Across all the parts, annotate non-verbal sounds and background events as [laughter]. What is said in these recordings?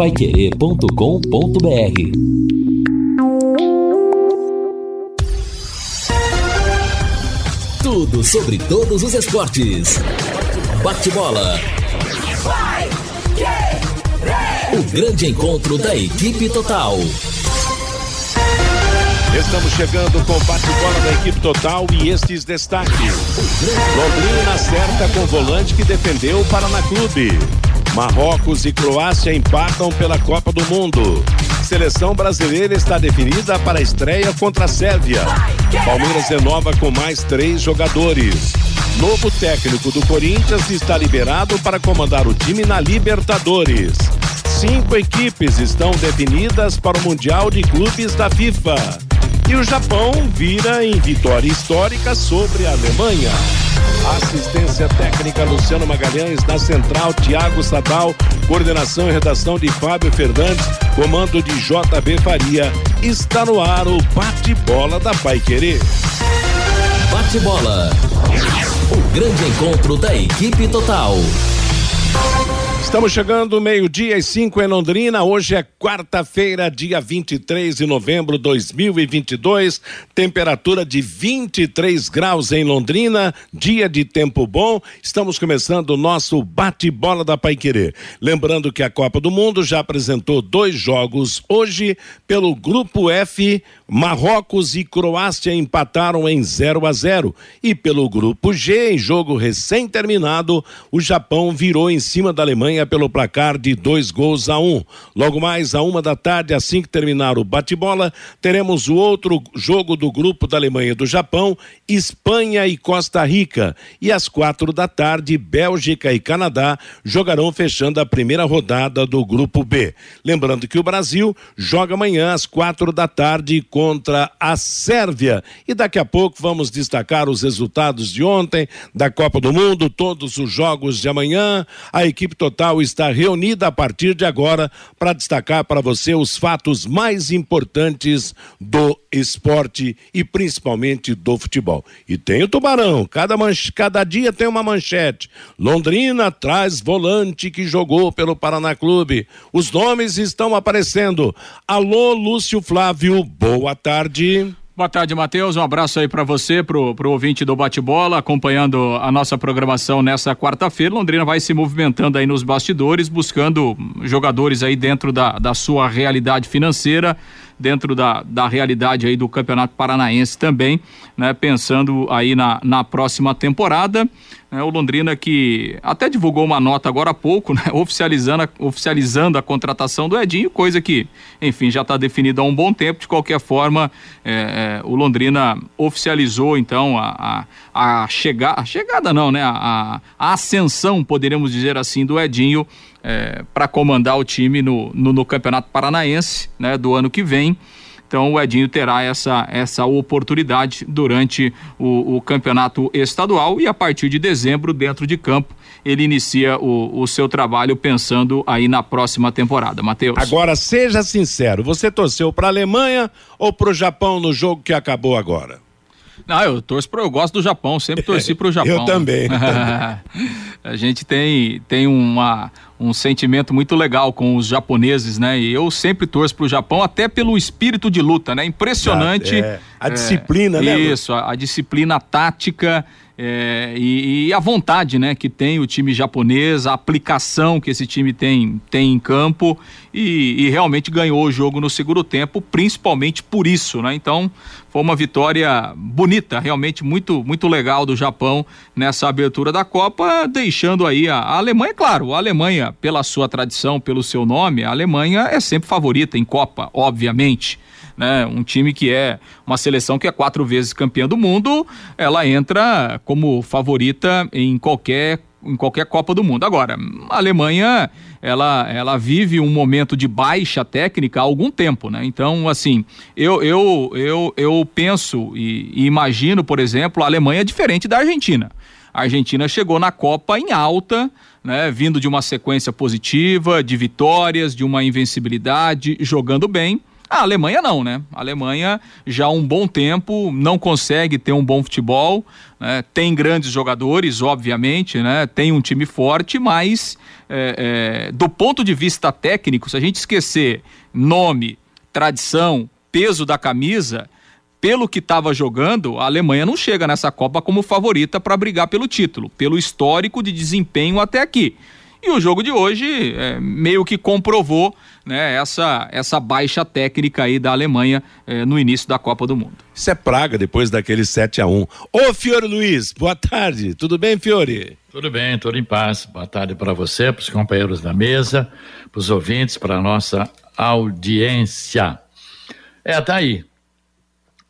paiquerê.com.br Tudo sobre todos os esportes. Bate-bola. O grande encontro da equipe total. Estamos chegando com bate-bola da equipe total e estes destaques. Londrina acerta com volante que defendeu o Paraná Clube. Marrocos e Croácia empatam pela Copa do Mundo. Seleção brasileira está definida para a estreia contra a Sérvia. Palmeiras renova com mais três jogadores. Novo técnico do Corinthians está liberado para comandar o time na Libertadores. Cinco equipes estão definidas para o Mundial de Clubes da FIFA. E o Japão vira em vitória histórica sobre a Alemanha. Assistência técnica Luciano Magalhães, na central Tiago Sadal, coordenação e redação de Fábio Fernandes, comando de JB Faria. Está no ar o bate-bola da Pai Querer. Bate-bola. O grande encontro da equipe total. Estamos chegando meio-dia e cinco em Londrina. Hoje é quarta-feira, dia 23 de novembro de 2022. Temperatura de 23 graus em Londrina. Dia de tempo bom. Estamos começando o nosso bate-bola da Paiquerê. Lembrando que a Copa do Mundo já apresentou dois jogos hoje pelo Grupo F. Marrocos e Croácia empataram em 0 a 0 e pelo grupo G, em jogo recém-terminado, o Japão virou em cima da Alemanha pelo placar de dois gols a um. Logo mais a uma da tarde, assim que terminar o bate-bola, teremos o outro jogo do grupo da Alemanha e do Japão, Espanha e Costa Rica. E às quatro da tarde, Bélgica e Canadá jogarão fechando a primeira rodada do grupo B. Lembrando que o Brasil joga amanhã às quatro da tarde com contra a Sérvia. E daqui a pouco vamos destacar os resultados de ontem, da Copa do Mundo, todos os jogos de amanhã. A equipe total está reunida a partir de agora para destacar para você os fatos mais importantes do esporte e principalmente do futebol. E tem o Tubarão, cada, manche, cada dia tem uma manchete. Londrina traz volante que jogou pelo Paraná Clube. Os nomes estão aparecendo. Alô, Lúcio Flávio, boa boa tarde. Boa tarde, Matheus. Um abraço aí para você, pro, pro ouvinte do bate-bola, acompanhando a nossa programação nessa quarta-feira. Londrina vai se movimentando aí nos bastidores, buscando jogadores aí dentro da, da sua realidade financeira, dentro da, da realidade aí do Campeonato Paranaense também, né? Pensando aí na, na próxima temporada. Né, o Londrina que até divulgou uma nota agora há pouco, né, oficializando, a, oficializando a contratação do Edinho, coisa que, enfim, já está definida há um bom tempo. De qualquer forma, é, é, o Londrina oficializou então a, a, a, chega, a chegada, não, né? A, a ascensão, poderíamos dizer assim, do Edinho é, para comandar o time no, no, no Campeonato Paranaense né, do ano que vem. Então o Edinho terá essa, essa oportunidade durante o, o, campeonato estadual e a partir de dezembro, dentro de campo, ele inicia o, o seu trabalho pensando aí na próxima temporada. Matheus. Agora, seja sincero, você torceu para a Alemanha ou para o Japão no jogo que acabou agora? Não, eu torço pro, eu gosto do Japão, sempre torci pro [laughs] Japão. eu também. Eu também. [laughs] a gente tem, tem uma, um sentimento muito legal com os japoneses, né? E eu sempre torço pro Japão, até pelo espírito de luta, né? Impressionante. É, a disciplina, é, né? Isso, a, a disciplina tática é, e, e, a vontade né, que tem o time japonês, a aplicação que esse time tem, tem em campo e, e, realmente ganhou o jogo no segundo tempo, principalmente por isso. Né? Então foi uma vitória bonita, realmente muito, muito legal do Japão nessa abertura da Copa, deixando aí a, a Alemanha, claro, a Alemanha, pela sua tradição, pelo seu nome, a Alemanha é sempre favorita em Copa, obviamente né? Um time que é uma seleção que é quatro vezes campeã do mundo, ela entra como favorita em qualquer em qualquer Copa do Mundo. Agora, a Alemanha, ela, ela vive um momento de baixa técnica há algum tempo, né? Então, assim, eu, eu, eu, eu penso e, e imagino, por exemplo, a Alemanha diferente da Argentina. A Argentina chegou na Copa em alta, né, vindo de uma sequência positiva, de vitórias, de uma invencibilidade, jogando bem A Alemanha não, né? A Alemanha já há um bom tempo não consegue ter um bom futebol, né? tem grandes jogadores, obviamente, né? Tem um time forte, mas é, é, do ponto de vista técnico, se a gente esquecer nome, tradição, peso da camisa, pelo que estava jogando, a Alemanha não chega nessa Copa como favorita para brigar pelo título, pelo histórico de desempenho até aqui. E o jogo de hoje é, meio que comprovou né, essa, essa baixa técnica aí da Alemanha é, no início da Copa do Mundo. Isso é praga depois daquele 7 a 1 Ô Fiore Luiz, boa tarde. Tudo bem, Fiore? Tudo bem, tudo em paz. Boa tarde para você, para os companheiros da mesa, para os ouvintes, para a nossa audiência. É, tá aí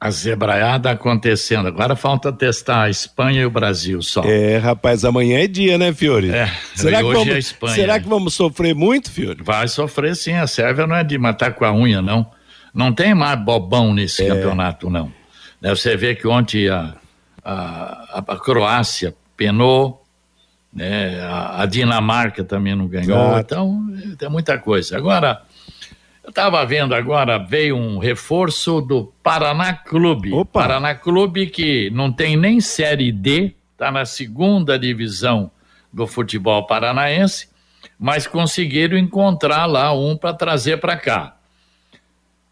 a zebraiada acontecendo. Agora falta testar a Espanha e o Brasil só. É, rapaz, amanhã é dia, né, Fiore? É, será que hoje vamos, é a Espanha. Será que vamos sofrer muito, Fiore? Vai sofrer sim, a Sérvia não é de matar com a unha, não. Não tem mais bobão nesse é. campeonato, não. Né, você vê que ontem a, a, a Croácia penou, né? a, a Dinamarca também não ganhou, Exato. então tem muita coisa. Agora eu estava vendo agora, veio um reforço do Paraná Clube. Opa. Paraná Clube que não tem nem Série D, está na segunda divisão do futebol paranaense, mas conseguiram encontrar lá um para trazer para cá.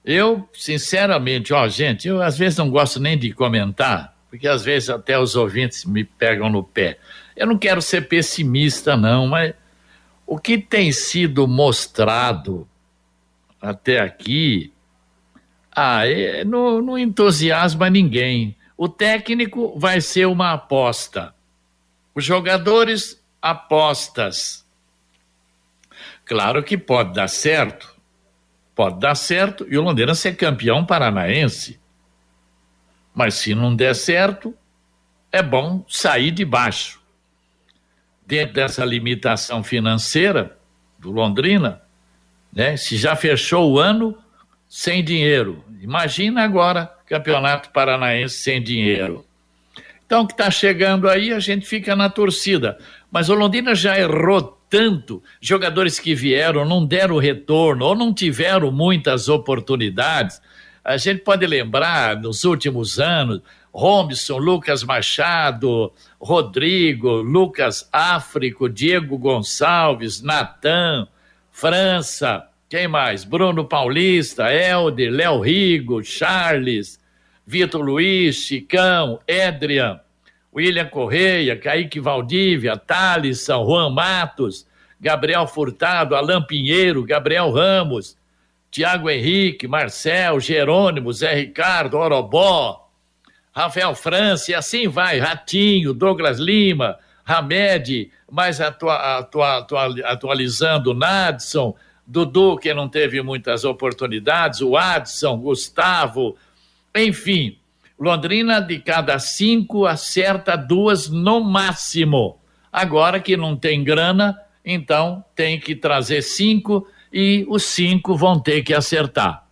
Eu, sinceramente, ó, gente, eu às vezes não gosto nem de comentar, porque às vezes até os ouvintes me pegam no pé. Eu não quero ser pessimista, não, mas o que tem sido mostrado até aqui, ah, é, não, não entusiasma ninguém. O técnico vai ser uma aposta. Os jogadores, apostas. Claro que pode dar certo. Pode dar certo e o Londrina ser campeão paranaense. Mas se não der certo, é bom sair de baixo. Dentro dessa limitação financeira do Londrina, né? Se já fechou o ano sem dinheiro, imagina agora Campeonato Paranaense sem dinheiro. Então, que está chegando aí, a gente fica na torcida. Mas o Londrina já errou tanto, jogadores que vieram não deram retorno ou não tiveram muitas oportunidades. A gente pode lembrar, nos últimos anos, Robson, Lucas Machado, Rodrigo, Lucas Áfrico, Diego Gonçalves, Natan, França, quem mais? Bruno Paulista, Helder, Léo Rigo, Charles, Vitor Luiz, Chicão, Edrian, William Correia, Kaique Valdívia, Thalisson, Juan Matos, Gabriel Furtado, Alain Pinheiro, Gabriel Ramos, Tiago Henrique, Marcel, Jerônimo, Zé Ricardo, Orobó, Rafael França, e assim vai, Ratinho, Douglas Lima, Hamed, mais atua, atua, atua, atualizando Nadson, Dudu, que não teve muitas oportunidades, o Adson, Gustavo, enfim. Londrina, de cada cinco, acerta duas no máximo. Agora que não tem grana, então tem que trazer cinco e os cinco vão ter que acertar.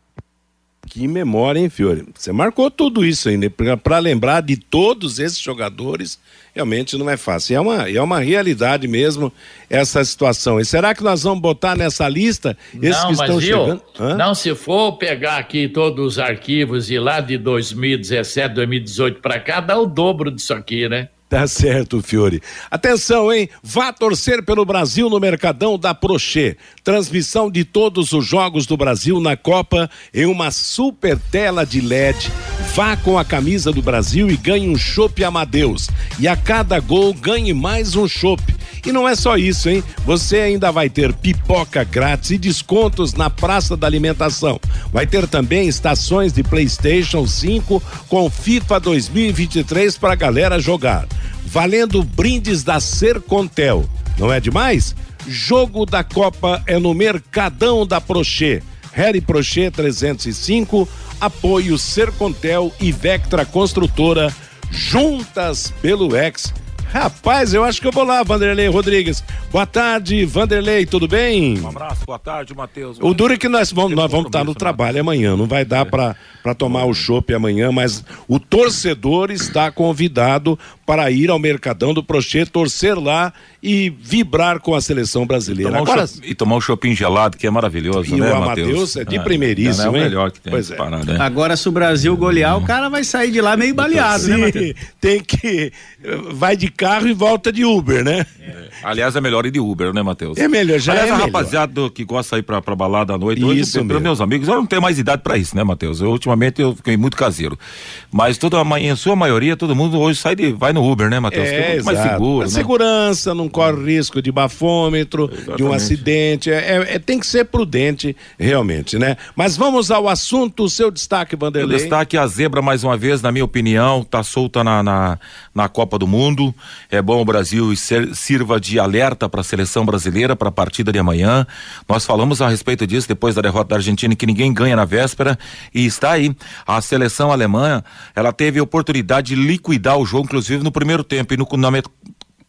Que memória, hein, Fiore? Você marcou tudo isso ainda, para lembrar de todos esses jogadores, realmente não é fácil. E é uma, é uma realidade mesmo essa situação. E será que nós vamos botar nessa lista esses não, que estão viu, chegando? Hã? Não, se for pegar aqui todos os arquivos e lá de 2017, 2018 para cá, dá o dobro disso aqui, né? Tá certo, Fiore. Atenção, hein? Vá torcer pelo Brasil no Mercadão da Prochê. Transmissão de todos os jogos do Brasil na Copa em uma super tela de LED. Vá com a camisa do Brasil e ganhe um chopp Amadeus. E a cada gol ganhe mais um chopp. E não é só isso, hein? Você ainda vai ter pipoca grátis e descontos na Praça da Alimentação. Vai ter também estações de PlayStation 5 com FIFA 2023 para a galera jogar. Valendo brindes da Sercontel. Não é demais? Jogo da Copa é no Mercadão da Prochê. Harry Prochê 305, apoio Sercontel e Vectra Construtora, juntas pelo Ex Rapaz, eu acho que eu vou lá, Vanderlei Rodrigues. Boa tarde, Vanderlei, tudo bem? Um abraço, boa tarde, Matheus. O duro é que nós vamos, nós vamos estar no trabalho amanhã, não vai dar é. para tomar o chopp amanhã, mas o torcedor está convidado para ir ao Mercadão do Prochê, torcer lá e vibrar com a seleção brasileira. E tomar, Agora, um, e tomar um shopping gelado, que é maravilhoso, e né, o Amadeus é de é, primeiríssimo, é, o melhor que tem pois é. Parar, né? Agora, se o Brasil golear, o cara vai sair de lá meio baleado, né, Sim, né, Tem que... vai de carro e volta de Uber, né? É. Aliás, é melhor ir de Uber, né, Matheus? É melhor, já Aliás, é a melhor. rapaziada que gosta de ir pra, pra balada à noite, isso hoje, meus amigos, eu não tenho mais idade pra isso, né, Matheus? Eu, ultimamente, eu fiquei muito caseiro. Mas toda, em sua maioria, todo mundo hoje sai de, vai no Uber, né, Matheus? É, é mais seguro, né? Segurança, não corre risco de bafômetro, Exatamente. de um acidente. É, é, é, tem que ser prudente, realmente, né? Mas vamos ao assunto, o seu destaque, Vanderlei. O destaque, a zebra, mais uma vez, na minha opinião, tá solta na, na, na Copa do Mundo. É bom o Brasil ser, sirva de alerta para a seleção brasileira para a partida de amanhã. Nós falamos a respeito disso depois da derrota da Argentina, que ninguém ganha na véspera. E está aí. A seleção alemã, ela teve a oportunidade de liquidar o jogo, inclusive no primeiro tempo. E no, na,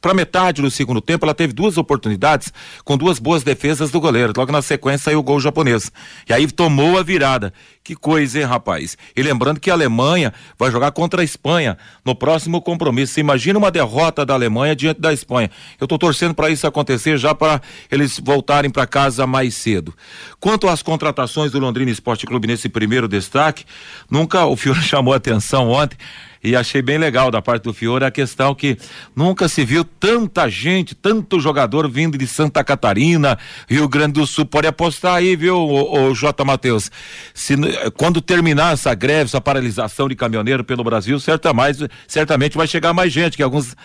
para metade do segundo tempo, ela teve duas oportunidades com duas boas defesas do goleiro. Logo na sequência saiu o gol japonês. E aí tomou a virada. Que coisa, hein, rapaz? E lembrando que a Alemanha vai jogar contra a Espanha no próximo compromisso. Você imagina uma derrota da Alemanha diante da Espanha. Eu estou torcendo para isso acontecer já para eles voltarem para casa mais cedo. Quanto às contratações do Londrina Esporte Clube nesse primeiro destaque, nunca o Fiore [laughs] chamou atenção ontem e achei bem legal da parte do Fiore a questão que nunca se viu tanta gente, tanto jogador vindo de Santa Catarina, Rio Grande do Sul. Pode apostar aí, viu, o, o J. Matheus? Se, quando terminar essa greve, essa paralisação de caminhoneiro pelo Brasil, certa mais, certamente vai chegar mais gente, que alguns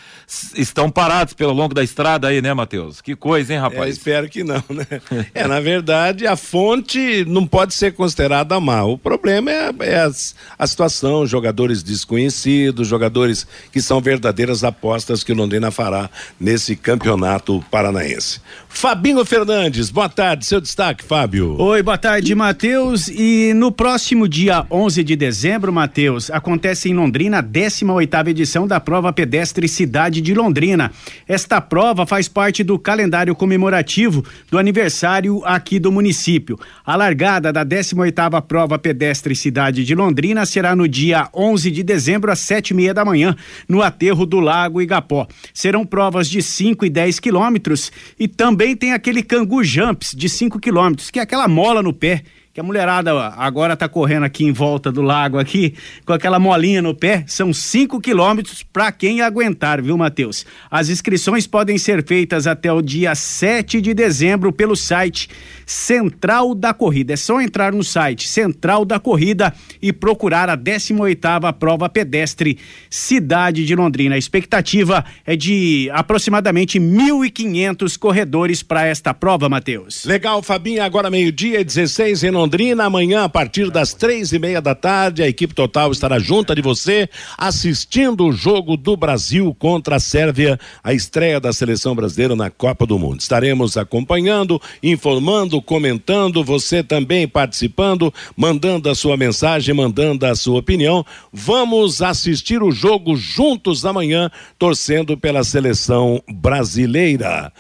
estão parados pelo longo da estrada aí, né, Matheus? Que coisa, hein, rapaz? É, espero que não, né? [laughs] é, na verdade, a fonte não pode ser considerada má. O problema é, é as, a situação, jogadores desconhecidos conhecidos, jogadores que são verdadeiras apostas que o Londrina fará nesse campeonato paranaense. Fabinho Fernandes, boa tarde, seu destaque, Fábio. Oi, boa tarde, Matheus. E no próximo dia 11 de dezembro, Matheus, acontece em Londrina a 18 edição da prova pedestre Cidade de Londrina. Esta prova faz parte do calendário comemorativo do aniversário aqui do município. A largada da 18 prova pedestre Cidade de Londrina será no dia 11 de dezembro às sete e meia da manhã, no aterro do Lago Igapó. Serão provas de 5 e 10 quilômetros e também tem aquele cangu jumps de 5 quilômetros, que é aquela mola no pé que a mulherada agora tá correndo aqui em volta do lago aqui, com aquela molinha no pé, são 5 quilômetros para quem aguentar, viu, Matheus? As inscrições podem ser feitas até o dia 7 de dezembro pelo site Central da Corrida. É só entrar no site Central da Corrida e procurar a 18ª prova pedestre Cidade de Londrina. A expectativa é de aproximadamente 1.500 corredores para esta prova, Matheus. Legal, Fabinho, agora meio-dia e 16 em Londrina. Amanhã, a partir das três e meia da tarde, a equipe total estará junto de você, assistindo o jogo do Brasil contra a Sérvia, a estreia da seleção brasileira na Copa do Mundo. Estaremos acompanhando, informando, comentando, você também participando, mandando a sua mensagem, mandando a sua opinião. Vamos assistir o jogo juntos amanhã, torcendo pela seleção brasileira.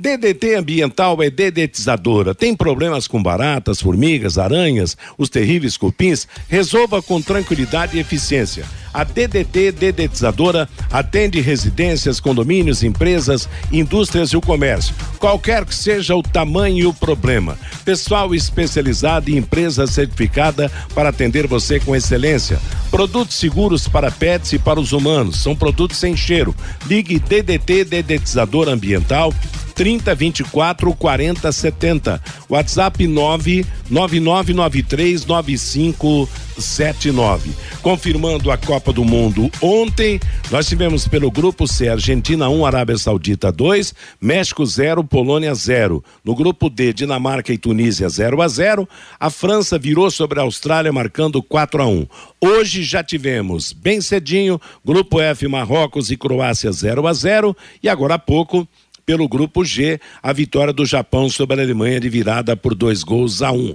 DDT ambiental é dedetizadora. Tem problemas com baratas, formigas, aranhas, os terríveis cupins? Resolva com tranquilidade e eficiência. A DDT Dedetizadora atende residências, condomínios, empresas, indústrias e o comércio. Qualquer que seja o tamanho e o problema. Pessoal especializado e empresa certificada para atender você com excelência. Produtos seguros para pets e para os humanos. São produtos sem cheiro. Ligue DDT Dedetizador Ambiental 30 24 40 70. WhatsApp 99993 9579. Confirmando a Copa do Mundo ontem, nós tivemos pelo grupo C Argentina 1, Arábia Saudita 2, México 0, Polônia 0. No grupo D, Dinamarca e Tunísia 0 a 0. A França virou sobre a Austrália marcando 4 a 1. Hoje já tivemos bem cedinho, grupo F Marrocos e Croácia 0 a 0 e agora há pouco pelo grupo G, a vitória do Japão sobre a Alemanha de virada por dois gols a um.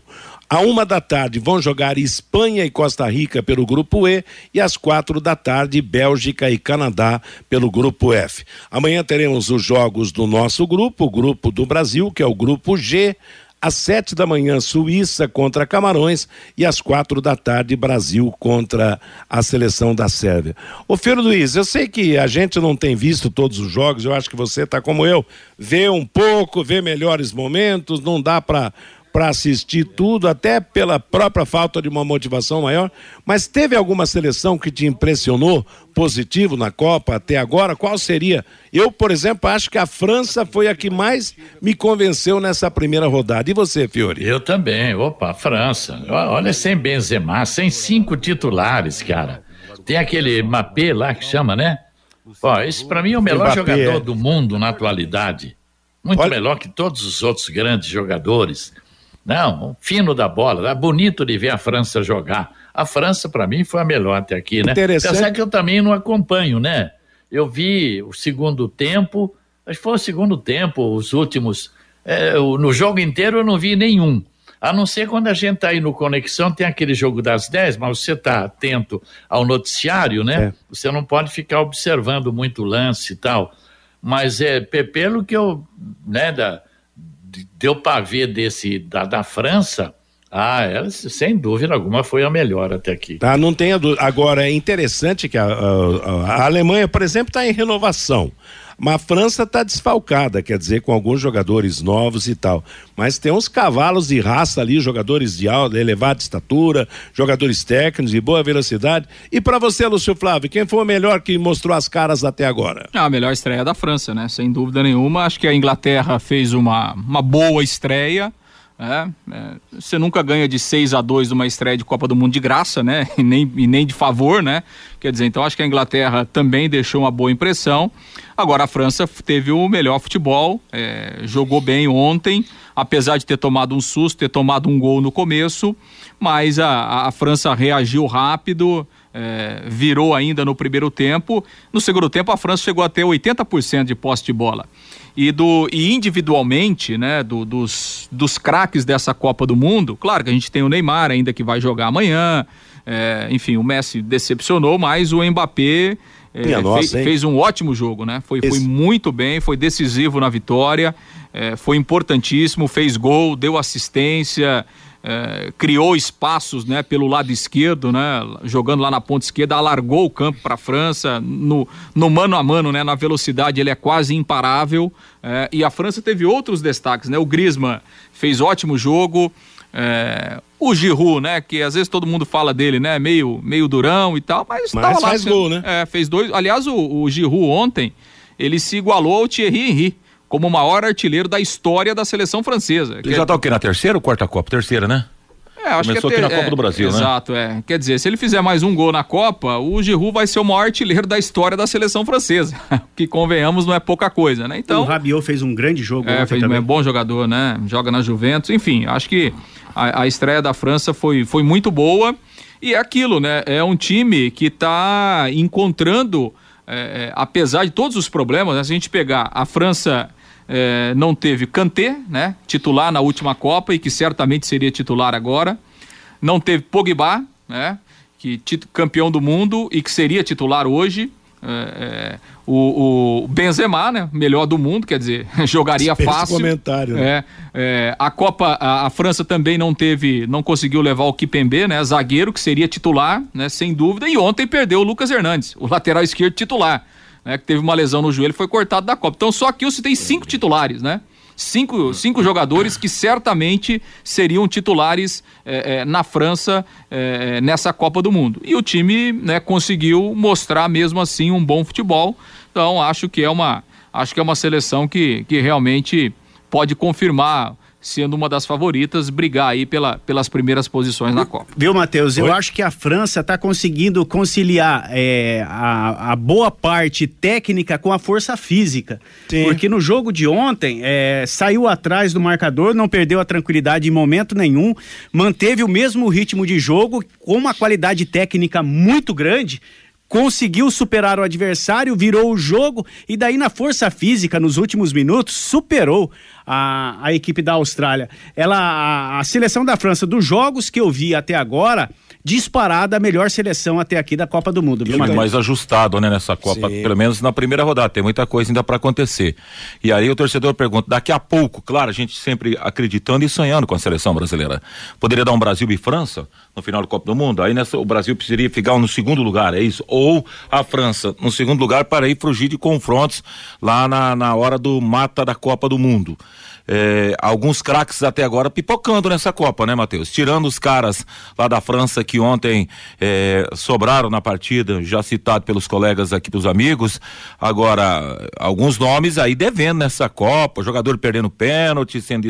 À uma da tarde vão jogar Espanha e Costa Rica pelo grupo E e às quatro da tarde Bélgica e Canadá pelo grupo F. Amanhã teremos os jogos do nosso grupo, o grupo do Brasil, que é o grupo G. Às sete da manhã, Suíça contra Camarões e às quatro da tarde, Brasil contra a seleção da Sérvia. Ô, Filho Luiz, eu sei que a gente não tem visto todos os jogos, eu acho que você está como eu, vê um pouco, vê melhores momentos, não dá para para assistir tudo, até pela própria falta de uma motivação maior. Mas teve alguma seleção que te impressionou positivo na Copa até agora? Qual seria? Eu, por exemplo, acho que a França foi a que mais me convenceu nessa primeira rodada. E você, Fiore? Eu também. Opa, França. Olha, sem Benzema, sem cinco titulares, cara. Tem aquele Mapé lá que chama, né? Ó, esse para mim é o melhor Mbappé, jogador é. do mundo na atualidade. Muito Olha... melhor que todos os outros grandes jogadores. Não, fino da bola, é bonito de ver a França jogar. A França, para mim, foi a melhor até aqui, né? Interessante. Apesar que eu também não acompanho, né? Eu vi o segundo tempo, acho que foi o segundo tempo, os últimos. É, no jogo inteiro eu não vi nenhum. A não ser quando a gente está aí no Conexão, tem aquele jogo das 10, mas você está atento ao noticiário, né? É. Você não pode ficar observando muito lance e tal. Mas é pelo que eu, né, da, deu para ver desse da, da França, ah, ela, sem dúvida alguma, foi a melhor até aqui. Tá, não tenha dúvida. Agora, é interessante que a, a, a Alemanha, por exemplo, está em renovação. Mas a França está desfalcada, quer dizer, com alguns jogadores novos e tal. Mas tem uns cavalos de raça ali, jogadores de alta, elevada estatura, jogadores técnicos de boa velocidade. E para você, Lúcio Flávio, quem foi o melhor que mostrou as caras até agora? Ah, a melhor estreia da França, né? Sem dúvida nenhuma. Acho que a Inglaterra fez uma, uma boa estreia. É, é, você nunca ganha de 6 a 2 numa estreia de Copa do Mundo de graça, né? E nem, e nem de favor, né? Quer dizer, então acho que a Inglaterra também deixou uma boa impressão. Agora a França teve o melhor futebol, é, jogou bem ontem, apesar de ter tomado um susto, ter tomado um gol no começo, mas a, a França reagiu rápido, é, virou ainda no primeiro tempo. No segundo tempo, a França chegou a ter 80% de posse de bola e do e individualmente, né, do, dos, dos craques dessa Copa do Mundo, claro que a gente tem o Neymar ainda que vai jogar amanhã, é, enfim, o Messi decepcionou, mas o Mbappé é, nossa, fez, fez, um ótimo jogo, né? Foi, foi muito bem, foi decisivo na vitória, é, foi importantíssimo, fez gol, deu assistência, é, criou espaços né, pelo lado esquerdo, né, jogando lá na ponta esquerda, alargou o campo para a França, no, no mano a mano, né, na velocidade ele é quase imparável. É, e a França teve outros destaques, né? O Griezmann fez ótimo jogo. É, o Giroud, né? Que às vezes todo mundo fala dele, né? Meio, meio durão e tal, mas, mas lá, faz gol, né? É, fez dois. Aliás, o, o Giroud ontem ele se igualou ao Thierry Henry como o maior artilheiro da história da seleção francesa. Ele já está o quê? Na terceira ou quarta Copa? Terceira, né? É, acho Começou que é ter, aqui na Copa do Brasil, né? Exato, é. Quer dizer, se ele fizer mais um gol na Copa, o Giroud vai ser o maior artilheiro da história da seleção francesa. [laughs] que convenhamos não é pouca coisa, né? Então. O Rabiot fez um grande jogo. É, fez também. um bom jogador, né? Joga na Juventus. Enfim, acho que a, a estreia da França foi, foi muito boa. E é aquilo, né? É um time que está encontrando, é, é, apesar de todos os problemas, né? se a gente pegar a França é, não teve Kanté, né, titular na última Copa e que certamente seria titular agora. Não teve Pogba, né, que campeão do mundo e que seria titular hoje. É, é, o, o, Benzema, né, melhor do mundo, quer dizer, [laughs] jogaria fácil. comentário. Né? É, é, a Copa, a, a, França também não teve, não conseguiu levar o Kipembe, né, zagueiro que seria titular, né, sem dúvida. E ontem perdeu o Lucas Hernandes, o lateral esquerdo titular né, que teve uma lesão no joelho, foi cortado da Copa. Então só aqui você tem cinco titulares, né? Cinco, cinco jogadores que certamente seriam titulares é, é, na França é, nessa Copa do Mundo. E o time né, conseguiu mostrar mesmo assim um bom futebol. Então acho que é uma, acho que é uma seleção que, que realmente pode confirmar sendo uma das favoritas, brigar aí pela, pelas primeiras posições na Copa. Viu, Matheus? Eu acho que a França está conseguindo conciliar é, a, a, boa parte técnica com a força física. Sim. Porque no jogo de ontem, é, saiu atrás do marcador, não perdeu a tranquilidade em momento nenhum, manteve o mesmo ritmo de jogo, com uma qualidade técnica muito grande conseguiu superar o adversário, virou o jogo e daí na força física nos últimos minutos superou a, a equipe da Austrália. Ela a, a seleção da França dos jogos que eu vi até agora disparada a melhor seleção até aqui da Copa do Mundo. Viu, mais, mais ajustado, né, nessa Copa, Sim. pelo menos na primeira rodada, tem muita coisa ainda para acontecer. E aí o torcedor pergunta, daqui a pouco, claro, a gente sempre acreditando e sonhando com a seleção brasileira. Poderia dar um Brasil e França no final da Copa do Mundo? Aí nessa, o Brasil precisaria ficar no segundo lugar, é isso? Ou a França no segundo lugar para ir fugir de confrontos lá na, na hora do mata da Copa do Mundo é, alguns craques até agora pipocando nessa Copa, né, Matheus? Tirando os caras lá da França que ontem é, sobraram na partida, já citado pelos colegas aqui, dos amigos. Agora, alguns nomes aí devendo nessa Copa, jogador perdendo pênalti, sendo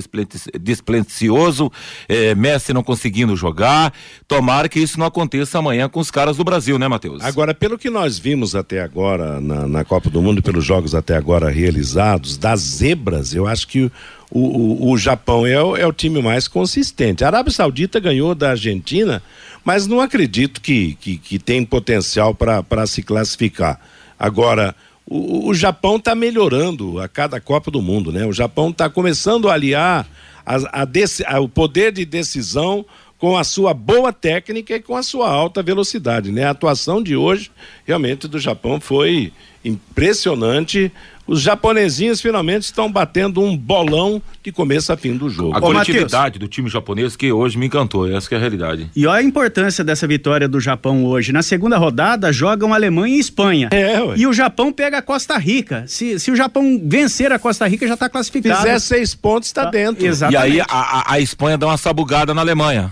desplencioso, é, Messi não conseguindo jogar. Tomara que isso não aconteça amanhã com os caras do Brasil, né, Matheus? Agora, pelo que nós vimos até agora na, na Copa do Mundo, pelos jogos até agora realizados, das zebras, eu acho que o, o, o Japão é o, é o time mais consistente. A Arábia Saudita ganhou da Argentina, mas não acredito que, que, que tem potencial para se classificar. Agora, o, o Japão está melhorando a cada Copa do Mundo, né? O Japão está começando a aliar a, a, a, o poder de decisão com a sua boa técnica e com a sua alta velocidade, né? A atuação de hoje realmente do Japão foi impressionante os japonesinhos finalmente estão batendo um bolão de começo a fim do jogo. A coletividade do time japonês que hoje me encantou, essa é a realidade. E olha a importância dessa vitória do Japão hoje. Na segunda rodada jogam Alemanha e Espanha. É, ué. E o Japão pega a Costa Rica. Se, se o Japão vencer a Costa Rica, já está classificado. Fizer seis pontos, está tá. dentro. Exatamente. E aí a, a, a, Espanha dá uma sabugada na Alemanha.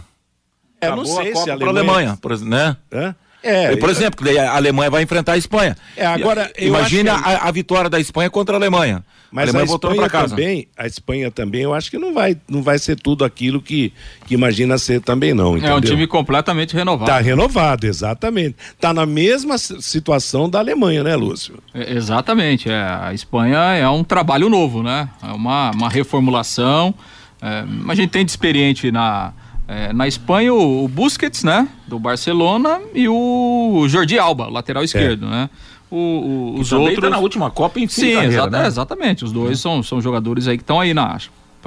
É, não sei se a Alemanha... Alemanha, por, né? É? É, por exemplo, a Alemanha vai enfrentar a Espanha. É, agora, Imagina que... a, a, vitória da Espanha contra a Alemanha. Mas a Alemanha voltando para casa. Também, a Espanha também, eu acho que não vai, não vai ser tudo aquilo que, que imagina ser também não. Entendeu? É um time completamente renovado. Está renovado, exatamente. Está na mesma situação da Alemanha, né, Lúcio? É, exatamente. É, a Espanha é um trabalho novo, né? É uma, uma reformulação. É, a gente tem de experiente na é, na Espanha, o, Busquets, né? Do Barcelona e o Jordi Alba, lateral esquerdo, é. né? O, o, os outros. Tá na última Copa em Sim, carreira, exata, né? exatamente. Os dois são, são jogadores aí que estão aí na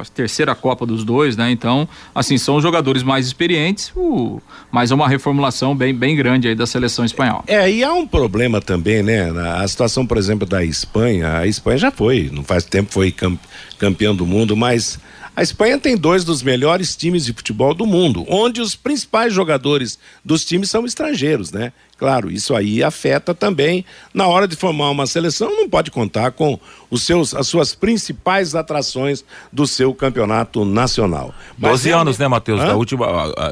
terceira Copa dos dois, né? Então, assim, são jogadores mais experientes, o, mas é uma reformulação bem, bem grande aí da seleção espanhola. É, e há um problema também, né? A situação, por exemplo, da Espanha, a Espanha já foi, não faz tempo foi campeão do mundo, mas a Espanha tem dois dos melhores times de futebol do mundo, onde os principais jogadores dos times são estrangeiros, né? Claro, isso aí afeta também na hora de formar uma seleção, não pode contar com os seus, as suas principais atrações do seu campeonato nacional. Mas 12 anos, né, Matheus? Da última,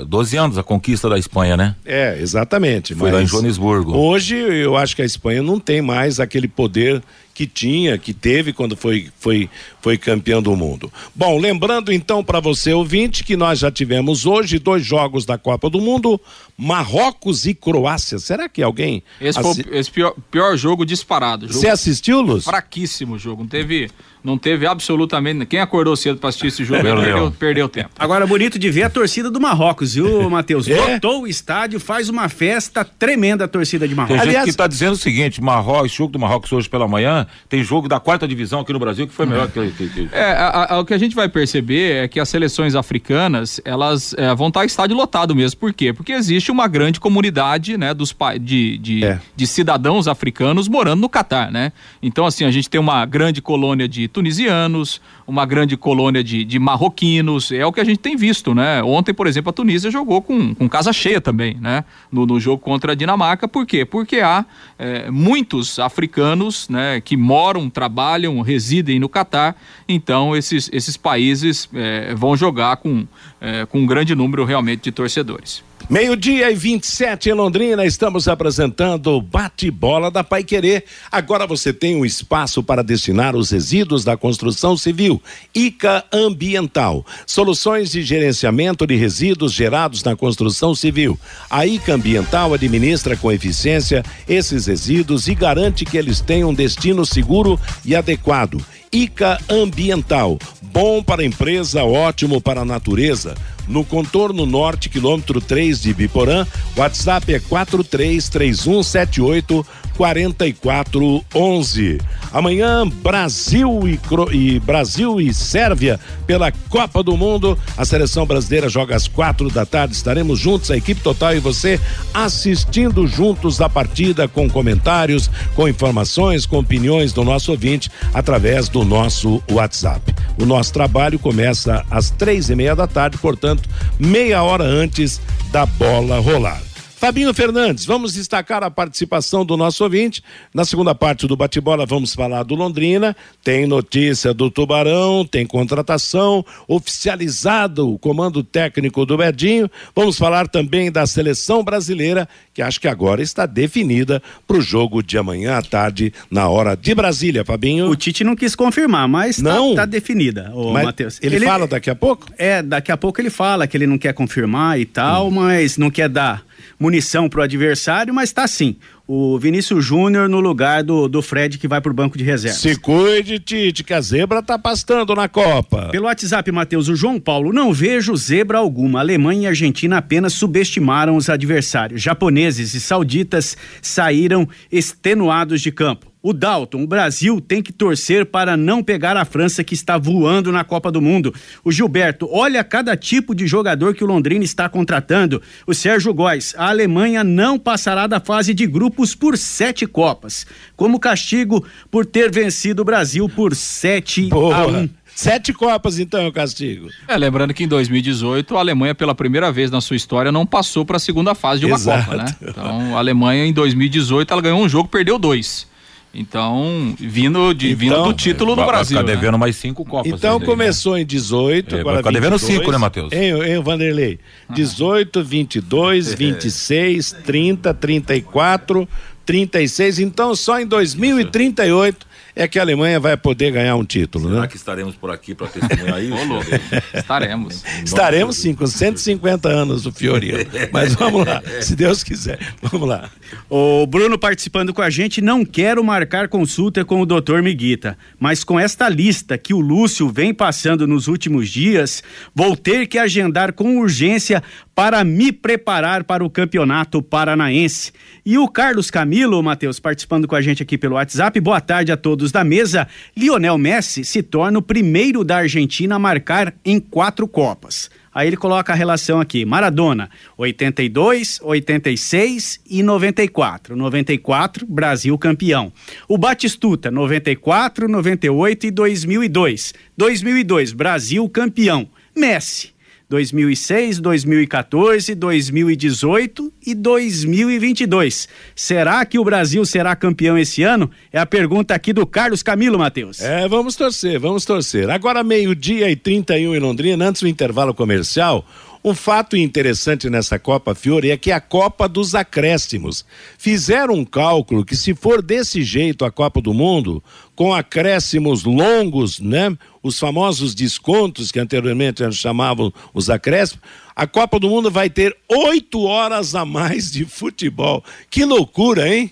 12 anos a conquista da Espanha, né? É, exatamente. Foi lá em Joanesburgo. Hoje eu acho que a Espanha não tem mais aquele poder que tinha, que teve quando foi, foi, foi campeão do mundo. Bom, lembrando então para você ouvinte que nós já tivemos hoje dois jogos da Copa do Mundo, Marrocos e Croácia. Será que alguém. Esse foi o esse pior, pior jogo disparado. Você assistiu, Luz? Fraquíssimo jogo. Não teve não teve absolutamente. Quem acordou cedo para assistir esse jogo perdeu, perdeu tempo. Agora, bonito de ver a torcida do Marrocos, viu, [laughs] Matheus? É? Lotou o estádio, faz uma festa tremenda a torcida de Marrocos. Tem Aliás, gente que está dizendo o seguinte: Marrocos, jogo do Marrocos hoje pela manhã, tem jogo da quarta divisão aqui no Brasil que foi melhor que. que, que... É, a, a, o que a gente vai perceber é que as seleções africanas, elas é, vão estar estádio lotado mesmo. Por quê? Porque existe uma grande comunidade, né, dos de, de, é. de cidadãos africanos morando no Catar, né? Então, assim, a gente tem uma grande colônia de tunisianos, uma grande colônia de, de marroquinos, é o que a gente tem visto, né? Ontem, por exemplo, a Tunísia jogou com, com casa cheia também, né? No, no jogo contra a Dinamarca, por quê? Porque há é, muitos africanos, né, que moram, trabalham, residem no Catar, então esses, esses países é, vão jogar com, é, com um grande número realmente de torcedores. Meio-dia e 27 em Londrina, estamos apresentando o bate-bola da Pai Querer. Agora você tem um espaço para destinar os resíduos da construção civil. ICA Ambiental. Soluções de gerenciamento de resíduos gerados na construção civil. A ICA Ambiental administra com eficiência esses resíduos e garante que eles tenham um destino seguro e adequado. ICA Ambiental. Bom para a empresa, ótimo para a natureza no contorno norte, quilômetro 3 de Biporã. WhatsApp é 433178 4411. Amanhã, Brasil e, e, Brasil e Sérvia pela Copa do Mundo. A seleção brasileira joga às quatro da tarde. Estaremos juntos, a equipe total e você assistindo juntos a partida com comentários, com informações, com opiniões do nosso ouvinte através do nosso WhatsApp. O nosso trabalho começa às três e meia da tarde, portanto, meia hora antes da bola rolar. Fabinho Fernandes, vamos destacar a participação do nosso ouvinte. Na segunda parte do bate-bola, vamos falar do Londrina. Tem notícia do Tubarão, tem contratação, oficializado o comando técnico do Bedinho. Vamos falar também da seleção brasileira, que acho que agora está definida para o jogo de amanhã à tarde, na hora de Brasília, Fabinho. O Tite não quis confirmar, mas está definida, o Matheus. Ele, ele fala daqui a pouco? É, daqui a pouco ele fala que ele não quer confirmar e tal, hum. mas não quer dar munição para o adversário, mas está sim. O Vinícius Júnior no lugar do, do Fred que vai para o banco de reserva. Se cuide, Tite, que a zebra tá pastando na Copa. Pelo WhatsApp, Matheus, o João Paulo, não vejo zebra alguma. Alemanha e Argentina apenas subestimaram os adversários. Japoneses e sauditas saíram extenuados de campo. O Dalton, o Brasil tem que torcer para não pegar a França que está voando na Copa do Mundo. O Gilberto, olha cada tipo de jogador que o Londrina está contratando. O Sérgio Góes, a Alemanha não passará da fase de grupos por sete Copas, como castigo por ter vencido o Brasil por 7 a 1. Sete Copas, então, é o castigo. É, lembrando que em 2018 a Alemanha, pela primeira vez na sua história, não passou para a segunda fase de uma Exato. Copa, né? Então, a Alemanha em 2018 ela ganhou um jogo, perdeu dois. Então, vindo, de, então, vindo do título do Brasil. Vai ficar devendo né? mais cinco Copas. Então né? começou em 18, é, agora vai ficar devendo cinco, né, Matheus? Em, em Vanderlei. 18, 22, 26, 30, 34, 36. Então, só em 2038 é que a Alemanha vai poder ganhar um título, Será né? que estaremos por aqui para testemunhar isso? [laughs] estaremos. Estaremos sim, com 150 anos o Fiorino. Mas vamos lá, [laughs] se Deus quiser. Vamos lá. O Bruno participando com a gente, não quero marcar consulta com o doutor Miguita, mas com esta lista que o Lúcio vem passando nos últimos dias, vou ter que agendar com urgência para me preparar para o campeonato paranaense. E o Carlos Camilo, Matheus, participando com a gente aqui pelo WhatsApp. Boa tarde a todos da mesa. Lionel Messi se torna o primeiro da Argentina a marcar em quatro Copas. Aí ele coloca a relação aqui: Maradona, 82, 86 e 94. 94, Brasil campeão. O Batistuta, 94, 98 e 2002. 2002, Brasil campeão. Messi, 2006, 2014, 2018 e 2022. Será que o Brasil será campeão esse ano? É a pergunta aqui do Carlos Camilo, Matheus. É, vamos torcer, vamos torcer. Agora, meio-dia e 31 em Londrina, antes do intervalo comercial. Um fato interessante nessa Copa Fiore é que a Copa dos Acréscimos. Fizeram um cálculo que se for desse jeito a Copa do Mundo, com acréscimos longos, né? Os famosos descontos que anteriormente eles chamavam os acréscimos, a Copa do Mundo vai ter oito horas a mais de futebol. Que loucura, hein?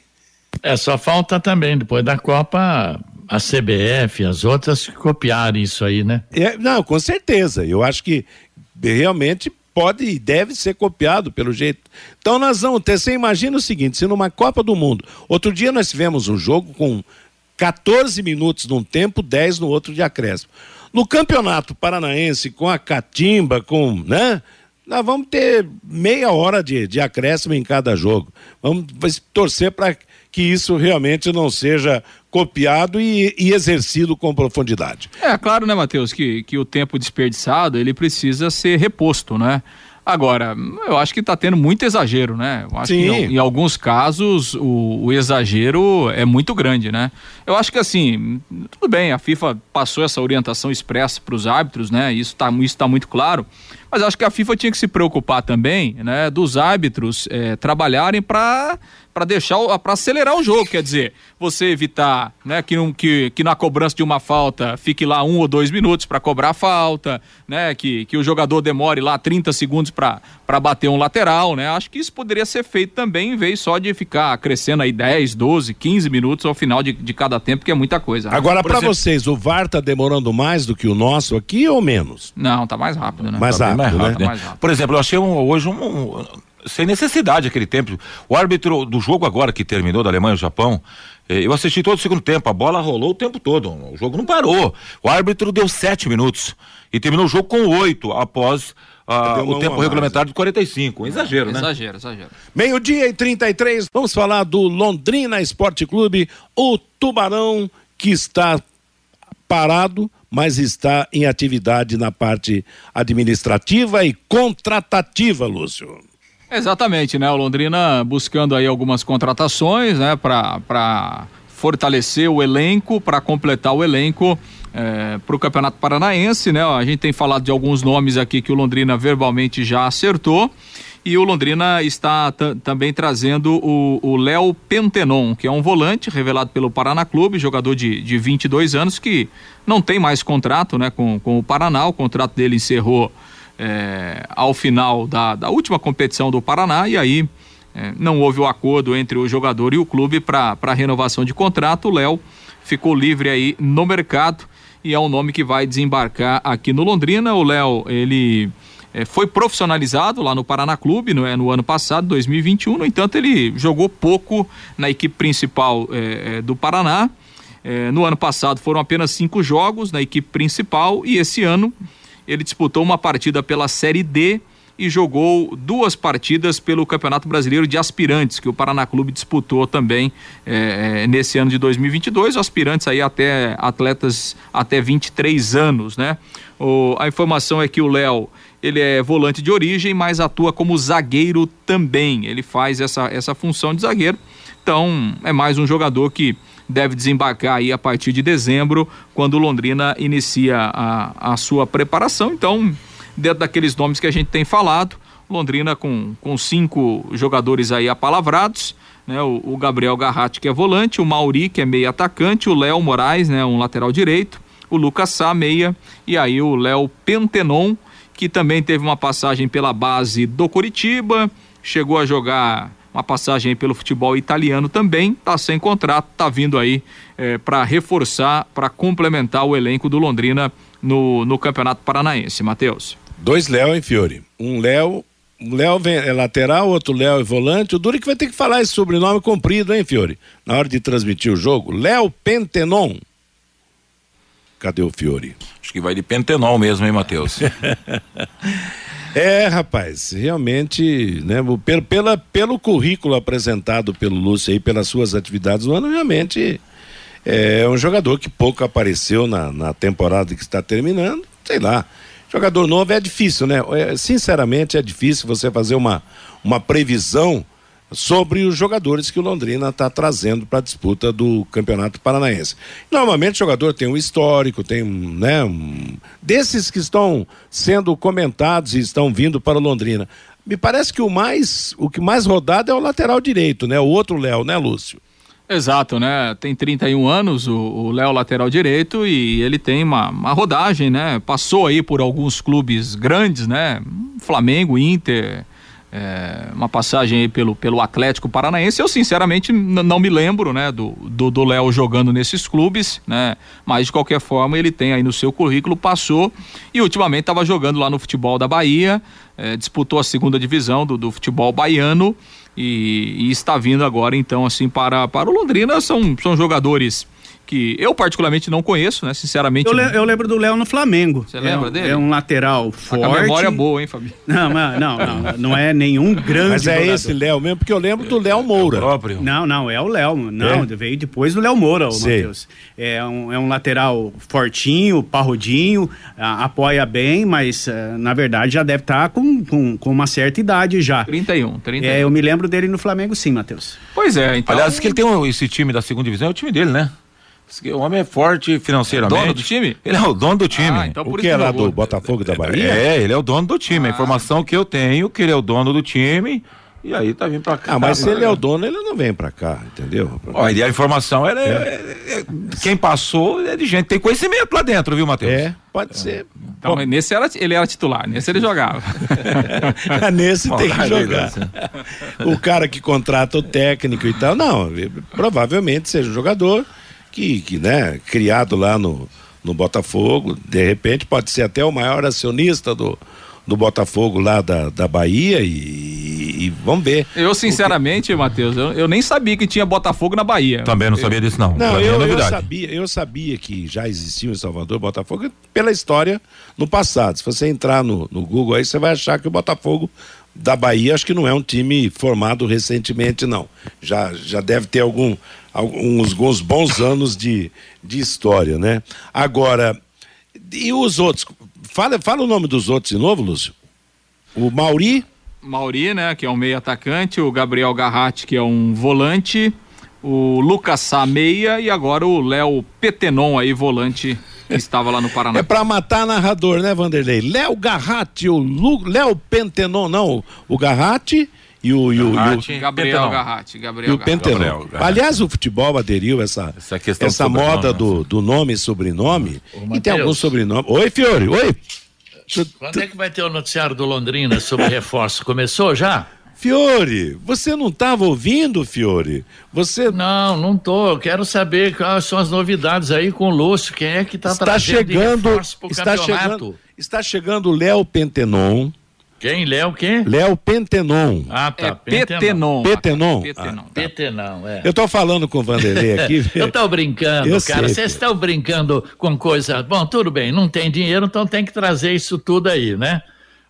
É, só falta também, depois da Copa, a CBF, as outras copiarem isso aí, né? É, não, com certeza. Eu acho que realmente pode e deve ser copiado pelo jeito. Então nós vamos ter, você imagina o seguinte, se numa Copa do Mundo, outro dia nós tivemos um jogo com 14 minutos num tempo, 10 no outro de acréscimo. No Campeonato Paranaense, com a catimba, com, né? Nós vamos ter meia hora de, de acréscimo em cada jogo. Vamos torcer para que isso realmente não seja copiado e, e, exercido com profundidade. É claro, né, Matheus, que, que o tempo desperdiçado ele precisa ser reposto, né? Agora, eu acho que está tendo muito exagero, né? Eu acho Sim. que em, em alguns casos o, o, exagero é muito grande, né? Eu acho que assim, tudo bem, a FIFA passou essa orientação expressa para os árbitros, né? Isso está isso tá muito claro. Mas acho que a FIFA tinha que se preocupar também, né? Dos árbitros é, trabalharem para para deixar para acelerar o jogo, quer dizer, você evitar, né, que, um, que, que na cobrança de uma falta fique lá um ou dois minutos para cobrar a falta, né, que, que o jogador demore lá 30 segundos para bater um lateral, né? Acho que isso poderia ser feito também em vez só de ficar crescendo aí 10, 12, 15 minutos ao final de, de cada tempo, que é muita coisa. Né? Agora para exemplo... vocês, o VAR tá demorando mais do que o nosso aqui ou menos? Não, tá mais rápido, né? Mais, tá rápido, mais rápido, né? mais rápido, Por exemplo, eu achei um, hoje um, um sem necessidade aquele tempo. O árbitro do jogo agora que terminou da Alemanha e Japão, eh, eu assisti todo o segundo tempo, a bola rolou o tempo todo, o jogo não parou. O árbitro deu sete minutos e terminou o jogo com oito após ah, o tempo regulamentar de 45. Um exagero, é, né? Exagero, exagero. Meio-dia e 33, vamos falar do Londrina Esporte Clube, o Tubarão que está parado, mas está em atividade na parte administrativa e contratativa, Lúcio. Exatamente, né? O Londrina buscando aí algumas contratações, né? Para fortalecer o elenco, para completar o elenco é, para o Campeonato Paranaense, né? A gente tem falado de alguns nomes aqui que o Londrina verbalmente já acertou. E o Londrina está também trazendo o Léo Pentenon, que é um volante revelado pelo Paraná Clube, jogador de, de 22 anos, que não tem mais contrato né, com, com o Paraná. O contrato dele encerrou é, ao final da, da última competição do Paraná e aí é, não houve o acordo entre o jogador e o clube para renovação de contrato. O Léo ficou livre aí no mercado e é um nome que vai desembarcar aqui no Londrina. O Léo, ele é, foi profissionalizado lá no Paraná Clube no, é, no ano passado, 2021. No entanto, ele jogou pouco na equipe principal é, é do Paraná. É, no ano passado foram apenas cinco jogos na equipe principal e esse ano ele disputou uma partida pela Série D e jogou duas partidas pelo Campeonato Brasileiro de Aspirantes, que o Paraná Clube disputou também é, nesse ano de 2022. Aspirantes aí até atletas até 23 anos, né? O, a informação é que o Léo ele é volante de origem, mas atua como zagueiro também. Ele faz essa, essa função de zagueiro. Então, é mais um jogador que deve desembarcar aí a partir de dezembro, quando Londrina inicia a, a sua preparação. Então, dentro daqueles nomes que a gente tem falado, Londrina com, com cinco jogadores aí apalavrados, né? O, o Gabriel Garratti, que é volante, o Mauri, que é meio atacante, o Léo Moraes, né? Um lateral direito, o Lucas Sá, meia, e aí o Léo Pentenon, que também teve uma passagem pela base do Curitiba, chegou a jogar uma passagem pelo futebol italiano também, está sem contrato, está vindo aí é, para reforçar, para complementar o elenco do Londrina no, no Campeonato Paranaense. Matheus. Dois Léo, hein, Fiore? Um Léo, um Léo é lateral, outro Léo é volante. O Duri que vai ter que falar esse sobrenome comprido, hein, Fiore? Na hora de transmitir o jogo. Léo Pentenon. Cadê o Fiore? Acho que vai de Pentenol mesmo, hein, Matheus? [laughs] É, rapaz, realmente, né, pelo, pela, pelo currículo apresentado pelo Lúcio aí, pelas suas atividades no ano, realmente é um jogador que pouco apareceu na, na temporada que está terminando, sei lá. Jogador novo é difícil, né? É, sinceramente, é difícil você fazer uma, uma previsão sobre os jogadores que o Londrina está trazendo para a disputa do Campeonato Paranaense. Normalmente o jogador tem um histórico, tem né, um, desses que estão sendo comentados e estão vindo para o Londrina. Me parece que o mais, o que mais rodado é o lateral direito, né? O outro Léo, né, Lúcio? Exato, né? Tem 31 anos o Léo lateral direito e ele tem uma, uma rodagem, né? Passou aí por alguns clubes grandes, né? Flamengo, Inter, é, uma passagem pelo, pelo Atlético Paranaense. Eu sinceramente não me lembro, né, do do Léo jogando nesses clubes, né? Mas de qualquer forma ele tem aí no seu currículo passou e ultimamente estava jogando lá no futebol da Bahia, é, disputou a segunda divisão do, do futebol baiano e, e, está vindo agora então assim para para o Londrina são são jogadores que eu particularmente não conheço, né? Sinceramente. Eu, le eu lembro do Léo no Flamengo. Você lembra é, dele? É um lateral forte. A memória é boa, hein, Fabio? Não, não, não, não, não é nenhum grande. Mas é jogador. esse Léo mesmo, porque eu lembro do Léo Moura. É próprio. Não, não, é o Léo. Não, é? veio depois do Léo Moura, o Matheus. É um, é um lateral fortinho, parrudinho, a, apoia bem, mas uh, na verdade já deve estar tá com, com, com uma certa idade já. 31, 31. É, eu me lembro dele no Flamengo sim, Matheus. Pois é, então. Aliás, que ele tem um, esse time da segunda divisão, é o time dele, né? O homem é forte financeiramente. É dono do time? Ele é o dono do time. Ah, então o que é lá do Botafogo da Bahia? É, ele é o dono do time. Ah. A informação que eu tenho que ele é o dono do time. E aí tá vindo pra cá. Ah, mas se ele é o dono, ele não vem pra cá, entendeu? Olha, e a informação era. é, é, é, quem passou é de gente tem conhecimento lá dentro, viu, Matheus? É, pode ser. Então, nesse era, ele era titular, nesse ele jogava. [laughs] nesse tem que jogar. o cara que contrata o técnico e tal, não, provavelmente seja um jogador que, que né, criado lá no, no Botafogo, de repente pode ser até o maior acionista do, do Botafogo lá da, da Bahia e, e vamos ver. Eu, sinceramente, Matheus, eu, eu nem sabia que tinha Botafogo na Bahia. Também não sabia disso, não. Não, é eu, eu sabia, eu sabia que já existia em Salvador Botafogo pela história no passado. Se você entrar no, no Google aí, você vai achar que o Botafogo da Bahia acho que não é um time formado recentemente, não. Já, já deve ter algum, alguns, alguns bons anos de, de história, né? Agora, e os outros? Fala, fala o nome dos outros de novo, Lúcio. O Mauri, Mauri, né, que é um meio atacante, o Gabriel Garratti, que é um volante, o Lucas Sá, meia, e agora o Léo Petenon aí, volante, que estava lá no Paraná. É pra matar narrador, né, Vanderlei? Léo Garratti, o Léo Pentenon, não, o Garratti e o, e o, e o-. Gabriel. Garratti, e Gabriel o Garratti. Pentenon. Gabriel Garratti. Aliás, o futebol aderiu essa, Essa questão essa do moda né? do, do nome e sobrenome. Ô, e tem algum sobrenome. Oi, Fiore, oi. Quando é que vai ter o noticiário do Londrina sobre reforço? Começou já? Fiore, você não estava ouvindo, Fiore? Você Não, não tô. Eu quero saber quais são as novidades aí com o Lúcio. Quem é que tá está trazendo chegando, reforço pro está campeonato? chegando, está chegando o Léo Pentenon. Quem? Léo quem? Léo Pentenon. Ah, tá. É Petenon. Petenon? Petenon. Petenão, é. Eu tô falando com o Vanderlei [laughs] aqui. Eu tô brincando, Eu cara. Vocês estão brincando com coisa. Bom, tudo bem, não tem dinheiro, então tem que trazer isso tudo aí, né?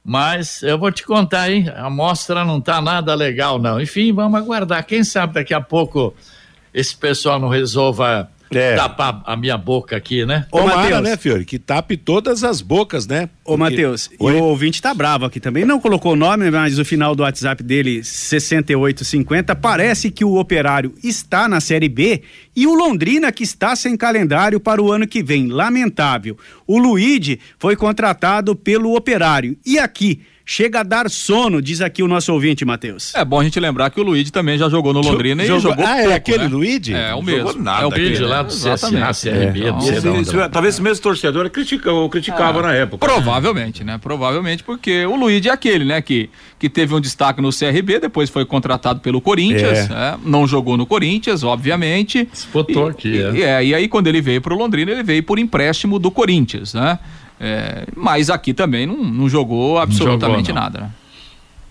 Mas eu vou te contar, hein? A amostra não tá nada legal, não. Enfim, vamos aguardar. Quem sabe daqui a pouco esse pessoal não resolva É. tapar a minha boca aqui, né? Ô, Tomara, Matheus. né, Fiore? Que tape todas as bocas, né? Ô, Porque- Matheus, e o ouvinte tá bravo aqui também. Não colocou o nome, mas o final do WhatsApp dele, 6850, parece que o operário está na Série B e o Londrina que está sem calendário para o ano que vem. Lamentável. O Luigi foi contratado pelo operário. E aqui, chega a dar sono, diz aqui o nosso ouvinte, Matheus. É bom a gente lembrar que o Luigi também já jogou no Londrina Jogou- e jogou Ah, é pouco, aquele né? Luigi? É, o Não mesmo. jogou nada é o Pedro, lá do CSA, exatamente. CRB, É, não, esse- não. talvez esse mesmo torcedor critica, ou criticava na época. Provavelmente, né? Provavelmente porque o Luigi é aquele, né? Que, que teve um destaque no CRB, depois foi contratado pelo Corinthians, É. né? não jogou no Corinthians, obviamente. Disputou E- aqui, e, é. é, e aí quando ele veio pro Londrina, ele veio por empréstimo do Corinthians, né? É, mas aqui também não, não jogou absolutamente jogou, não. nada, né?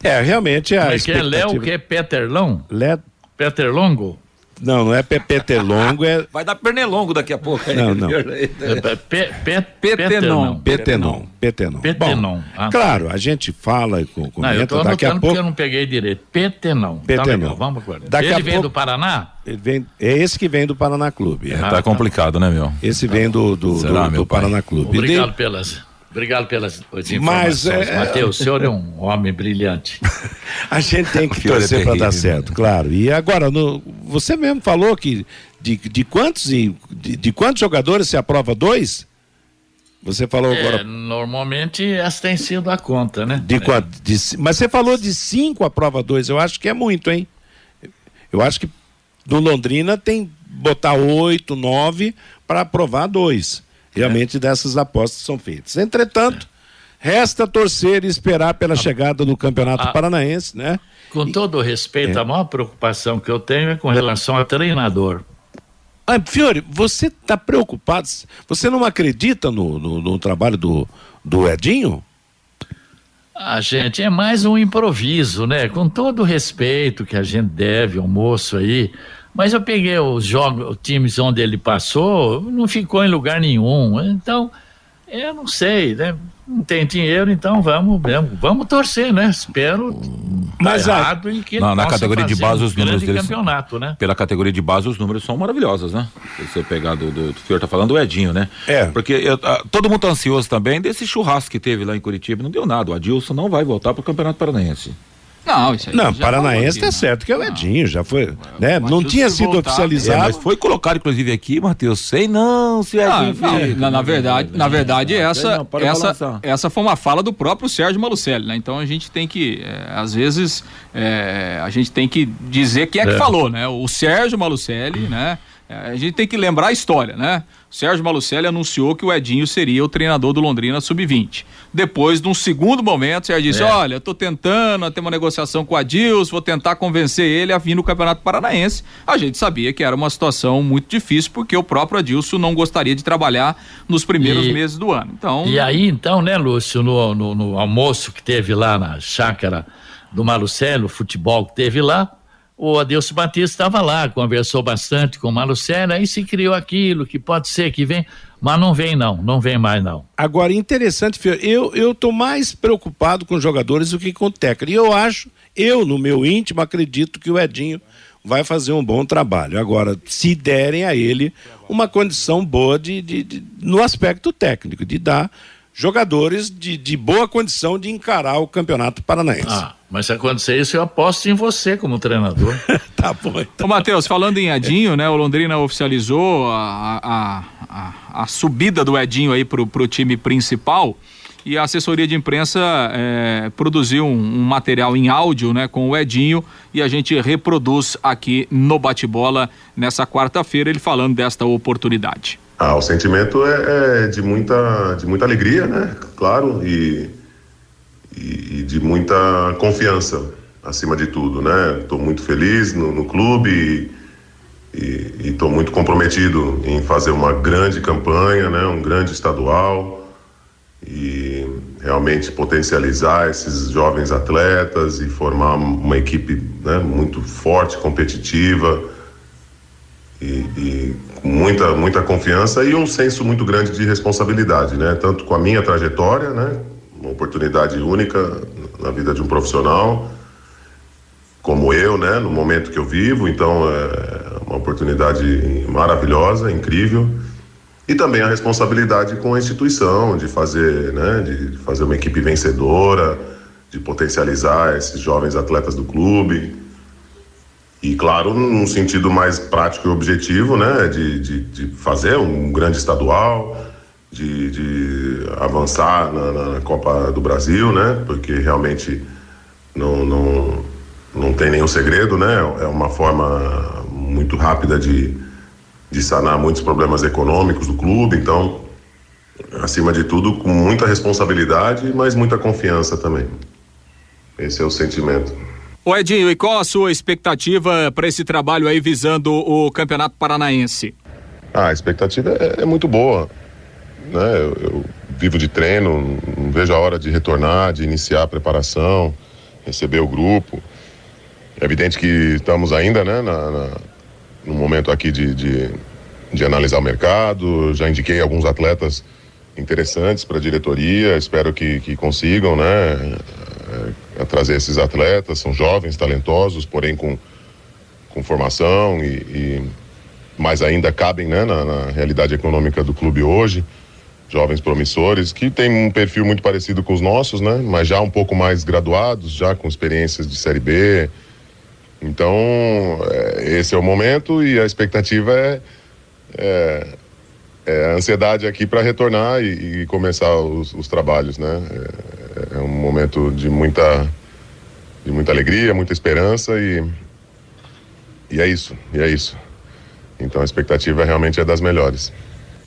É, realmente a Como é que é? Léo, que é Peterlão? Lé- Peter Longo? Não, não é Pepe Longo, é Vai dar pernelongo daqui a pouco. Não, não. [laughs] É, pe, pe, Petenon. Petenon. Petenon. Petenon. Ah, tá. Claro, a gente fala e co- Não, eu comenta tô daqui a anotando porque pouco. eu não peguei direito. Petenão. Tá Petenão. legal, vamos agora. Daqui Ele a vem pouco- do Paraná? Ele vem, é esse que vem do Paraná Clube. é. É, tá complicado, né, meu? Esse vem do, do, Será, do- do? Paraná Clube. Obrigado De- pelas, obrigado pelas Mas, informações. é- Matheus, o senhor é um homem brilhante. [laughs] A gente tem que é torcer para dar terrível, certo, né? claro. E agora, no- você mesmo falou que de, de quantos de, de quantos jogadores se aprova dois? Você falou É, agora normalmente essa tem sido a conta, né? de quanto? De mas você falou de cinco aprova dois. Eu acho que é muito, hein? Eu acho que no Londrina tem botar oito, nove para aprovar dois. Realmente dessas apostas são feitas. Entretanto, resta torcer e esperar pela chegada do Campeonato a- Paranaense, né? Com todo o respeito, a maior preocupação que eu tenho é com relação a treinador. Ah, Fiore, você está preocupado? Você não acredita no, no, no trabalho do, do Edinho? A gente é mais um improviso, né? Com todo o respeito que a gente deve ao moço aí. Mas eu peguei os jogos, os times onde ele passou, não ficou em lugar nenhum. Então, eu não sei, né? Não tem dinheiro, então vamos, vamos, vamos torcer, né? Espero Mas mas a- errado e que ele Na- categoria de base, os números deles- campeonato, né? Pela categoria de base, os números são maravilhosos, né? Se você pegar do, do, do Fior tá falando, o Edinho, né? É. Porque eu- ah, todo mundo tá ansioso também desse churrasco que teve lá em Curitiba. Não deu nada. O Adilson não vai voltar pro Campeonato Paranaense. Não, isso aí Não, Paranaense tá certo que é o Edinho, já foi, né? Não tinha sido voltar, oficializado. É, mas foi colocado inclusive aqui, Matheus, sei não, se é ah, não, na, na, verdade, na verdade essa não, essa essa foi uma fala do próprio Sérgio Malucelli, né? Então a gente tem que é, às vezes é, a gente tem que dizer quem é que é. falou, né? O Sérgio Malucelli, né? É, a gente tem que lembrar a história, né? Sérgio Malucelli anunciou que o Edinho seria o treinador do Londrina Sub-20. Depois, num segundo momento, o Sérgio disse: é. Olha, eu tô tentando ter uma negociação com o Adilson, vou tentar convencer ele a vir no Campeonato Paranaense. A gente sabia que era uma situação muito difícil, porque o próprio Adilson não gostaria de trabalhar nos primeiros e, meses do ano. Então. E aí, então, né, Lúcio, no, no, no almoço que teve lá na chácara do Malucelli, o futebol que teve lá o Adilson Batista estava lá, conversou bastante com o Malucelli, aí se criou aquilo, que pode ser que vem, mas não vem não, não vem mais não. Agora, interessante, eu, eu tô mais preocupado com jogadores do que com o técnico, e eu acho, eu no meu íntimo acredito que o Edinho vai fazer um bom trabalho. Agora, se derem a ele uma condição boa de, de, de no aspecto técnico, de dar jogadores de, de boa condição de encarar o Campeonato Paranaense. Ah, mas se acontecer isso, eu aposto em você como treinador. [laughs] tá bom. Então. Ô, Matheus, falando em Edinho, né? O Londrina oficializou a, a, a, a subida do Edinho aí pro, pro time principal e a assessoria de imprensa é, produziu um, um, material em áudio né, com o Edinho e a gente reproduz aqui no Bate-Bola nessa quarta-feira ele falando desta oportunidade. Ah, o sentimento é, é, de, muita, de muita alegria, né? Claro, e, e, e de muita confiança, acima de tudo, né? Estou muito feliz no, no clube e estou muito comprometido em fazer uma grande campanha, né? Um grande estadual e realmente potencializar esses jovens atletas e formar uma equipe né, muito forte, competitiva e, e muita, muita confiança e um senso muito grande de responsabilidade, né? Tanto com a minha trajetória, né? Uma oportunidade única na vida de um profissional, como eu, né? No momento que eu vivo, então é uma oportunidade maravilhosa, incrível. E também a responsabilidade com a instituição de fazer, né? De fazer uma equipe vencedora, de potencializar esses jovens atletas do clube e claro, num sentido mais prático e objetivo, né, de, de, de fazer um grande estadual, de, de avançar na, na, Copa do Brasil, né, porque realmente não, não, não tem nenhum segredo, né, é uma forma muito rápida de, de sanar muitos problemas econômicos do clube, então, acima de tudo, com muita responsabilidade, mas muita confiança também. Esse é o sentimento. O Edinho, e qual a sua expectativa para esse trabalho aí visando o Campeonato Paranaense? Ah, a expectativa é, é muito boa. Né? Eu, eu, vivo de treino, não vejo a hora de retornar, de iniciar a preparação, receber o grupo. É evidente que estamos ainda né, na, na no momento aqui de, de, de analisar o mercado. Já indiquei alguns atletas interessantes para a diretoria, espero que, que consigam, né? a trazer esses atletas, são jovens, talentosos, porém com, com formação e, e mais ainda cabem né, na, na, realidade econômica do clube hoje. Jovens promissores que têm um perfil muito parecido com os nossos, né? Mas já um pouco mais graduados, já com experiências de Série B. Então, é, esse é o momento e a expectativa é, é, é a ansiedade aqui para retornar e, e começar os, os, trabalhos, né? É, é um momento de muita, de muita alegria, muita esperança e, e é isso, e é isso. Então a expectativa realmente é das melhores.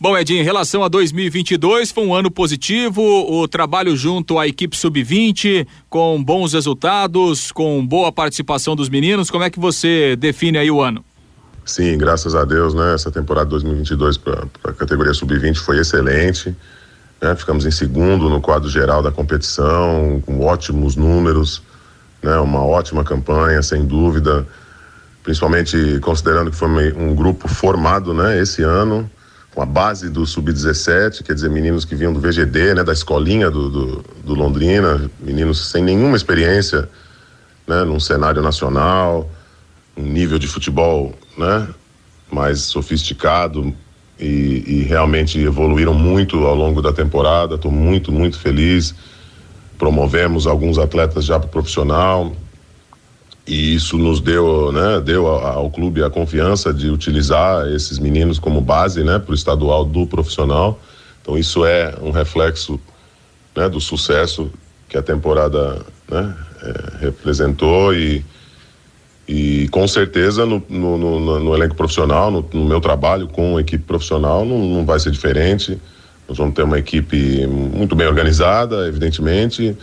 Bom, Edinho, em relação a 2022, foi um ano positivo, o trabalho junto à equipe sub-20, com bons resultados, com boa participação dos meninos. Como é que você define aí o ano? Sim, graças a Deus, né? Essa temporada 2022 para a categoria sub-20 foi excelente. Né? Ficamos em segundo no quadro geral da competição, com ótimos números, né? uma ótima campanha, sem dúvida, principalmente considerando que foi um grupo formado né? esse ano, com a base do Sub-17, quer dizer, meninos que vinham do VGD, né? da escolinha do, do, do Londrina, meninos sem nenhuma experiência né? num cenário nacional, um nível de futebol né? mais sofisticado, e, e realmente evoluíram muito ao longo da temporada. Estou muito, muito feliz. Promovemos alguns atletas já para profissional e isso nos deu, né, deu ao, clube a confiança de utilizar esses meninos como base, né, para o estadual do profissional. Então isso é um reflexo, né, do sucesso que a temporada, né, é, representou e e com certeza no, no, no, no elenco profissional, no, meu trabalho com a equipe profissional, não, não vai ser diferente. Nós vamos ter uma equipe muito bem organizada, evidentemente,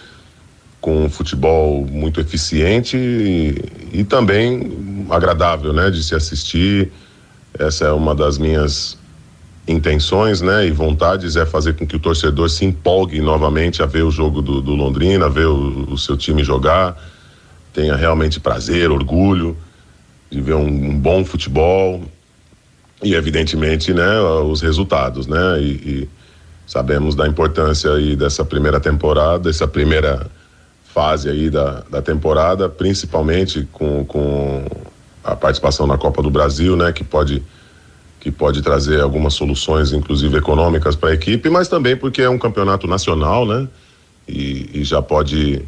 com um futebol muito eficiente e, e, também agradável, né, de se assistir. Essa é uma das minhas intenções, né, e vontades é fazer com que o torcedor se empolgue novamente a ver o jogo do, do Londrina, a ver o, o, seu time jogar, tenha realmente prazer, orgulho de ver um, um bom futebol e evidentemente, né, os resultados, né, e, e sabemos da importância aí dessa primeira temporada, essa primeira fase aí da, da temporada, principalmente com, com a participação na Copa do Brasil, né, que pode que pode trazer algumas soluções, inclusive econômicas para a equipe, mas também porque é um campeonato nacional, né, e, e já pode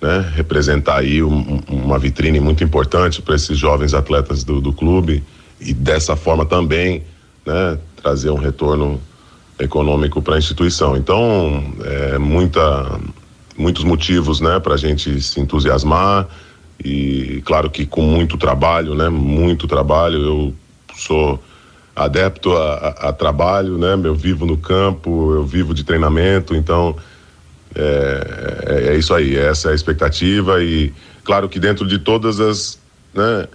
né, representar aí um, uma vitrine muito importante para esses jovens atletas do, do clube e dessa forma também, né, trazer um retorno econômico para a instituição. Então, é muita muitos motivos, né, para a gente se entusiasmar e claro que com muito trabalho, né, muito trabalho. Eu sou adepto a, a, a trabalho, né, eu vivo no campo, eu vivo de treinamento, então é, é, é, isso aí, essa é a expectativa e claro que dentro de todas as, né,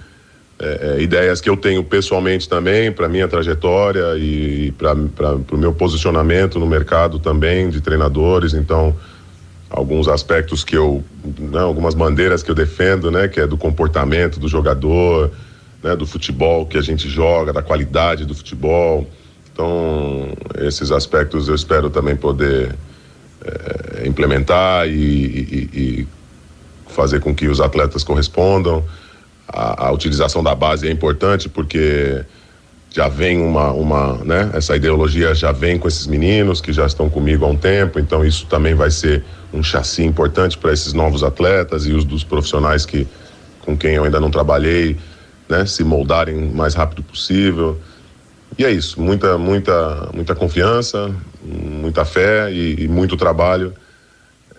é, é ideias que eu tenho pessoalmente também para minha trajetória e para o meu posicionamento no mercado também de treinadores, então alguns aspectos que eu, né, algumas bandeiras que eu defendo, né, que é do comportamento do jogador, né, do futebol que a gente joga, da qualidade do futebol. Então, esses aspectos eu espero também poder é, implementar e, e, e, fazer com que os atletas correspondam. A, a utilização da base é importante porque já vem uma, uma, né, essa ideologia já vem com esses meninos que já estão comigo há um tempo, então isso também vai ser um chassi importante para esses novos atletas e os dos profissionais que com quem eu ainda não trabalhei, né, se moldarem o mais rápido possível. E é isso, muita, muita, muita confiança, muita fé e, e muito trabalho.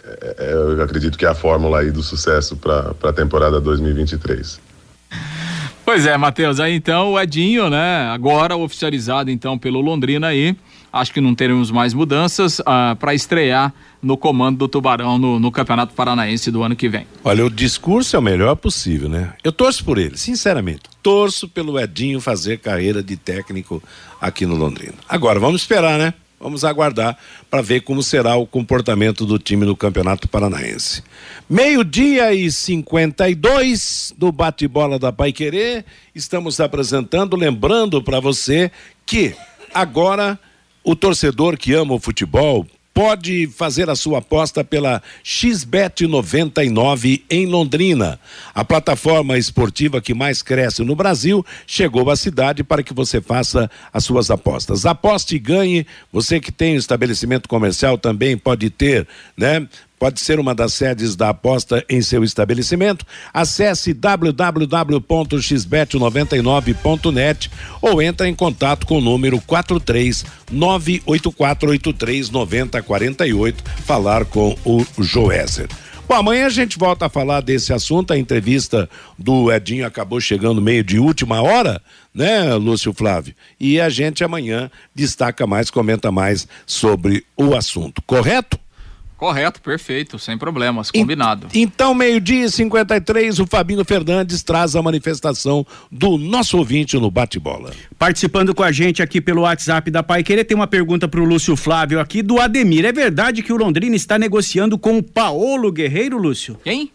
É, é, eu acredito que é a fórmula aí do sucesso para a temporada 2023. Pois é, Matheus, aí então o Edinho, né? Agora oficializado então pelo Londrina aí. Acho que não teremos mais mudanças uh, para estrear no comando do Tubarão no, no, Campeonato Paranaense do ano que vem. Olha, o discurso é o melhor possível, né? Eu torço por ele, sinceramente. Torço pelo Edinho fazer carreira de técnico aqui no Londrina. Agora, vamos esperar, né? Vamos aguardar para ver como será o comportamento do time no Campeonato Paranaense. Meio-dia e 52 do bate-bola da Pai Querer. Estamos apresentando, lembrando para você que agora o torcedor que ama o futebol pode fazer a sua aposta pela XBET 99 em Londrina. A plataforma esportiva que mais cresce no Brasil chegou à cidade para que você faça as suas apostas. Aposte e ganhe. Você que tem um estabelecimento comercial também pode ter, né? Pode ser uma das sedes da aposta em seu estabelecimento. Acesse www.xbet99.net ou entre em contato com o número 43 98483 9048. Falar com o Joézer. Bom, amanhã a gente volta a falar desse assunto. A entrevista do Edinho acabou chegando meio de última hora, né, Lúcio Flávio? E a gente amanhã destaca mais, comenta mais sobre o assunto, correto? Correto, perfeito, sem problemas, combinado. então, meio-dia e 53, o Fabinho Fernandes traz a manifestação do nosso ouvinte no bate-bola. Participando com a gente aqui pelo WhatsApp da Pai Querer, tem uma pergunta para o Lúcio Flávio aqui do Ademir. É verdade que o Londrina está negociando com o Paolo Guerreiro, Lúcio? Quem?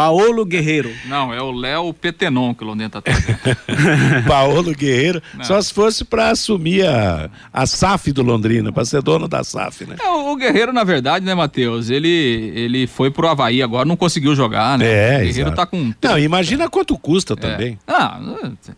Paolo Guerreiro. Não, é o Léo Petenon que o Londrina tá [laughs] Paolo Guerreiro, Não. só se fosse para assumir a, a SAF do Londrina, para ser dono da SAF, né? É, o, Guerreiro, na verdade, né, Matheus, ele, ele foi pro Havaí agora, não conseguiu jogar, né? É, o Guerreiro exato. tá com... Não, imagina quanto custa é. também. Ah,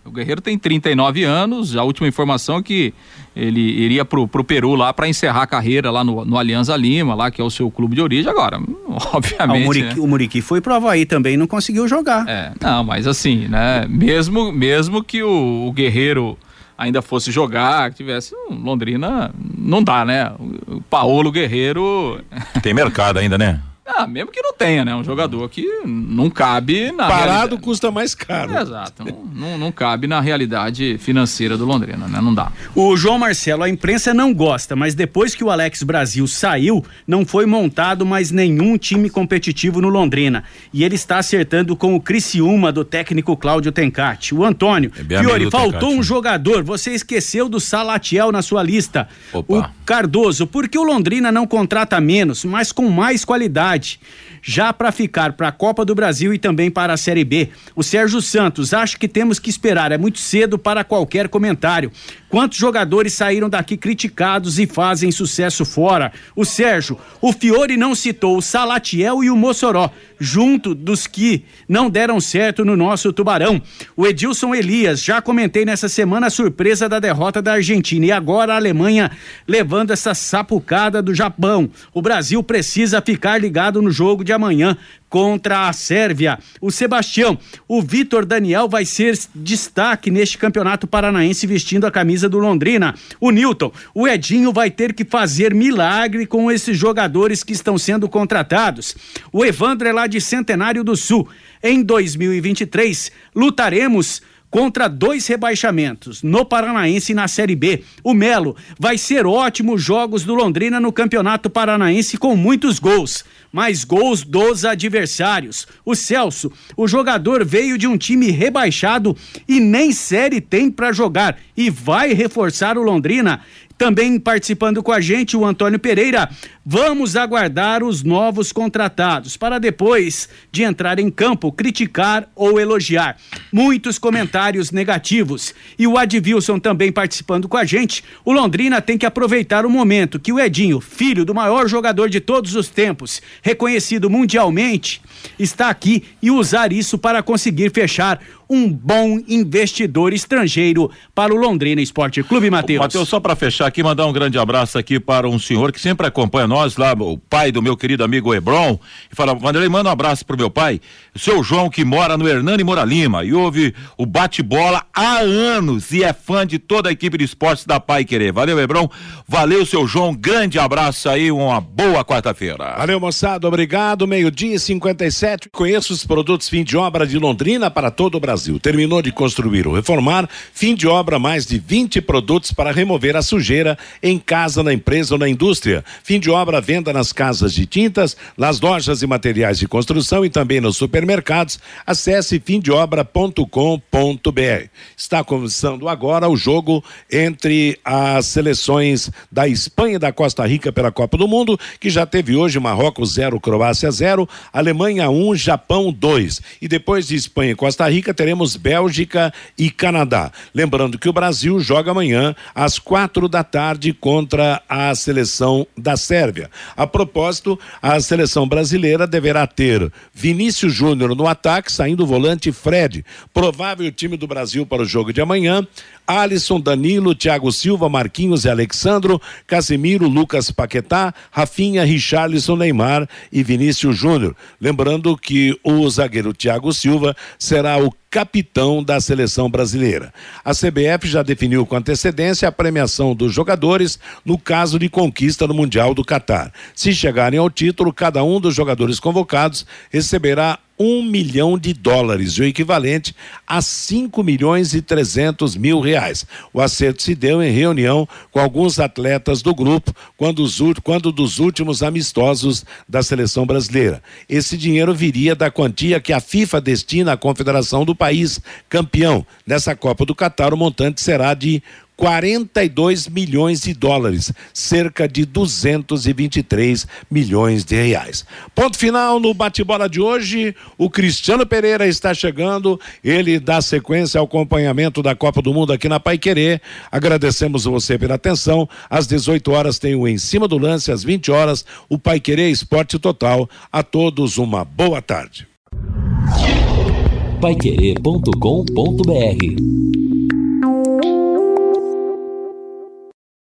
o Guerreiro tem 39 anos, a última informação é que ele iria pro, pro Peru lá para encerrar a carreira lá no, no Alianza Lima, lá que é o seu clube de origem. Agora, [laughs] obviamente. Ah, o, Muriqui, né? o Muriqui foi pro Havaí também, não conseguiu jogar. É, não, mas assim, né? Mesmo, mesmo que o, o Guerreiro ainda fosse jogar, que tivesse um Londrina, não dá, né? O Paulo Guerreiro. Tem mercado ainda, né? Ah, mesmo que não tenha, né? Um jogador que não cabe na. Parado realidade. custa mais caro. É, exato. Não, não, não, cabe na realidade financeira do Londrina, né? Não dá. O João Marcelo, a imprensa não gosta, mas depois que o Alex Brasil saiu, não foi montado mais nenhum time competitivo no Londrina. E ele está acertando com o Criciúma do técnico Cláudio Tencati. O Antônio, é Fiore, faltou Tencati, um né? jogador. Você esqueceu do Salatiel na sua lista. Opa. O Cardoso, por que o Londrina não contrata menos, mas com mais qualidade? Já para ficar para a Copa do Brasil e também para a Série B. O Sérgio Santos, acho que temos que esperar, é muito cedo para qualquer comentário. Quantos jogadores saíram daqui criticados e fazem sucesso fora? O Sérgio, o Fiore não citou o Salatiel e o Mossoró, junto dos que não deram certo no nosso Tubarão. O Edilson Elias, já comentei nessa semana a surpresa da derrota da Argentina e agora a Alemanha levando essa sapucada do Japão. O Brasil precisa ficar ligado no jogo de amanhã contra a Sérvia. O Sebastião, o Vitor Daniel vai ser destaque neste campeonato paranaense vestindo a camisa do Londrina. O Newton, o Edinho vai ter que fazer milagre com esses jogadores que estão sendo contratados. O Evandro é lá de Centenário do Sul. Em 2023, lutaremos contra dois rebaixamentos, no Paranaense e na Série B. O Melo vai ser ótimos jogos do Londrina no Campeonato Paranaense com muitos gols mais gols dos adversários. O Celso, o jogador veio de um time rebaixado e nem série tem para jogar e vai reforçar o Londrina. Também participando com a gente o Antônio Pereira. Vamos aguardar os novos contratados para depois de entrar em campo criticar ou elogiar. Muitos comentários negativos. E o Advilson também participando com a gente. O Londrina tem que aproveitar o momento que o Edinho, filho do maior jogador de todos os tempos, reconhecido mundialmente, está aqui e usar isso para conseguir fechar um bom investidor estrangeiro para o Londrina Esporte Clube, Matheus. Matheus, só para fechar aqui, mandar um grande abraço aqui para um senhor que sempre acompanha nós lá, o pai do meu querido amigo Hebron, e fala, Vanderlei, manda um abraço pro meu pai, o seu João que mora no Hernani Mora Lima e ouve o bate-bola há anos e é fã de toda a equipe de esportes da Pai Querer. Valeu, Hebron. Valeu, seu João. Grande abraço aí, uma boa quarta-feira. Valeu, moçada. Obrigado. Meio-dia e 57. Conheço os produtos fim de obra de Londrina para todo o. Brasil. Terminou de construir ou reformar, fim de obra, mais de 20 produtos para remover a sujeira em casa, na empresa ou na indústria. Fim de obra, venda nas casas de tintas, nas lojas e materiais de construção e também nos supermercados. Acesse fimdeobra.com.br. Está começando agora o jogo entre as seleções da Espanha e da Costa Rica pela Copa do Mundo, que já teve hoje Marrocos 0, Croácia 0, Alemanha 1, um, Japão 2. E depois de Espanha e Costa Rica, teremos Bélgica e Canadá. Lembrando que o Brasil joga amanhã às quatro da tarde contra a seleção da Sérvia. A propósito, a seleção brasileira deverá ter Vinícius Júnior no ataque, saindo o volante Fred. Provável time do Brasil para o jogo de amanhã: Alisson, Danilo, Thiago Silva, Marquinhos e Alexandro, Casimiro, Lucas Paquetá, Rafinha, Richarlison, Neymar e Vinícius Júnior. Lembrando que o zagueiro Thiago Silva será o capitão da seleção brasileira. A CBF já definiu com antecedência a premiação dos jogadores no caso de conquista no Mundial do Catar. Se chegarem ao título, cada um dos jogadores convocados receberá um milhão de dólares, o equivalente a 5 milhões e 300 mil reais. O acerto se deu em reunião com alguns atletas do grupo, quando, os, quando dos últimos amistosos da seleção brasileira. Esse dinheiro viria da quantia que a FIFA destina à confederação do país campeão. Nessa Copa do Catar, o montante será de 42 milhões de dólares, cerca de 223 milhões de reais. Ponto final no bate-bola de hoje. O Cristiano Pereira está chegando. Ele dá sequência ao acompanhamento da Copa do Mundo aqui na Pai Querer. Agradecemos você pela atenção. Às 18 horas tem o Em Cima do Lance, às 20 horas, o Pai Querer Esporte Total. A todos uma boa tarde. Paiquerê.com.br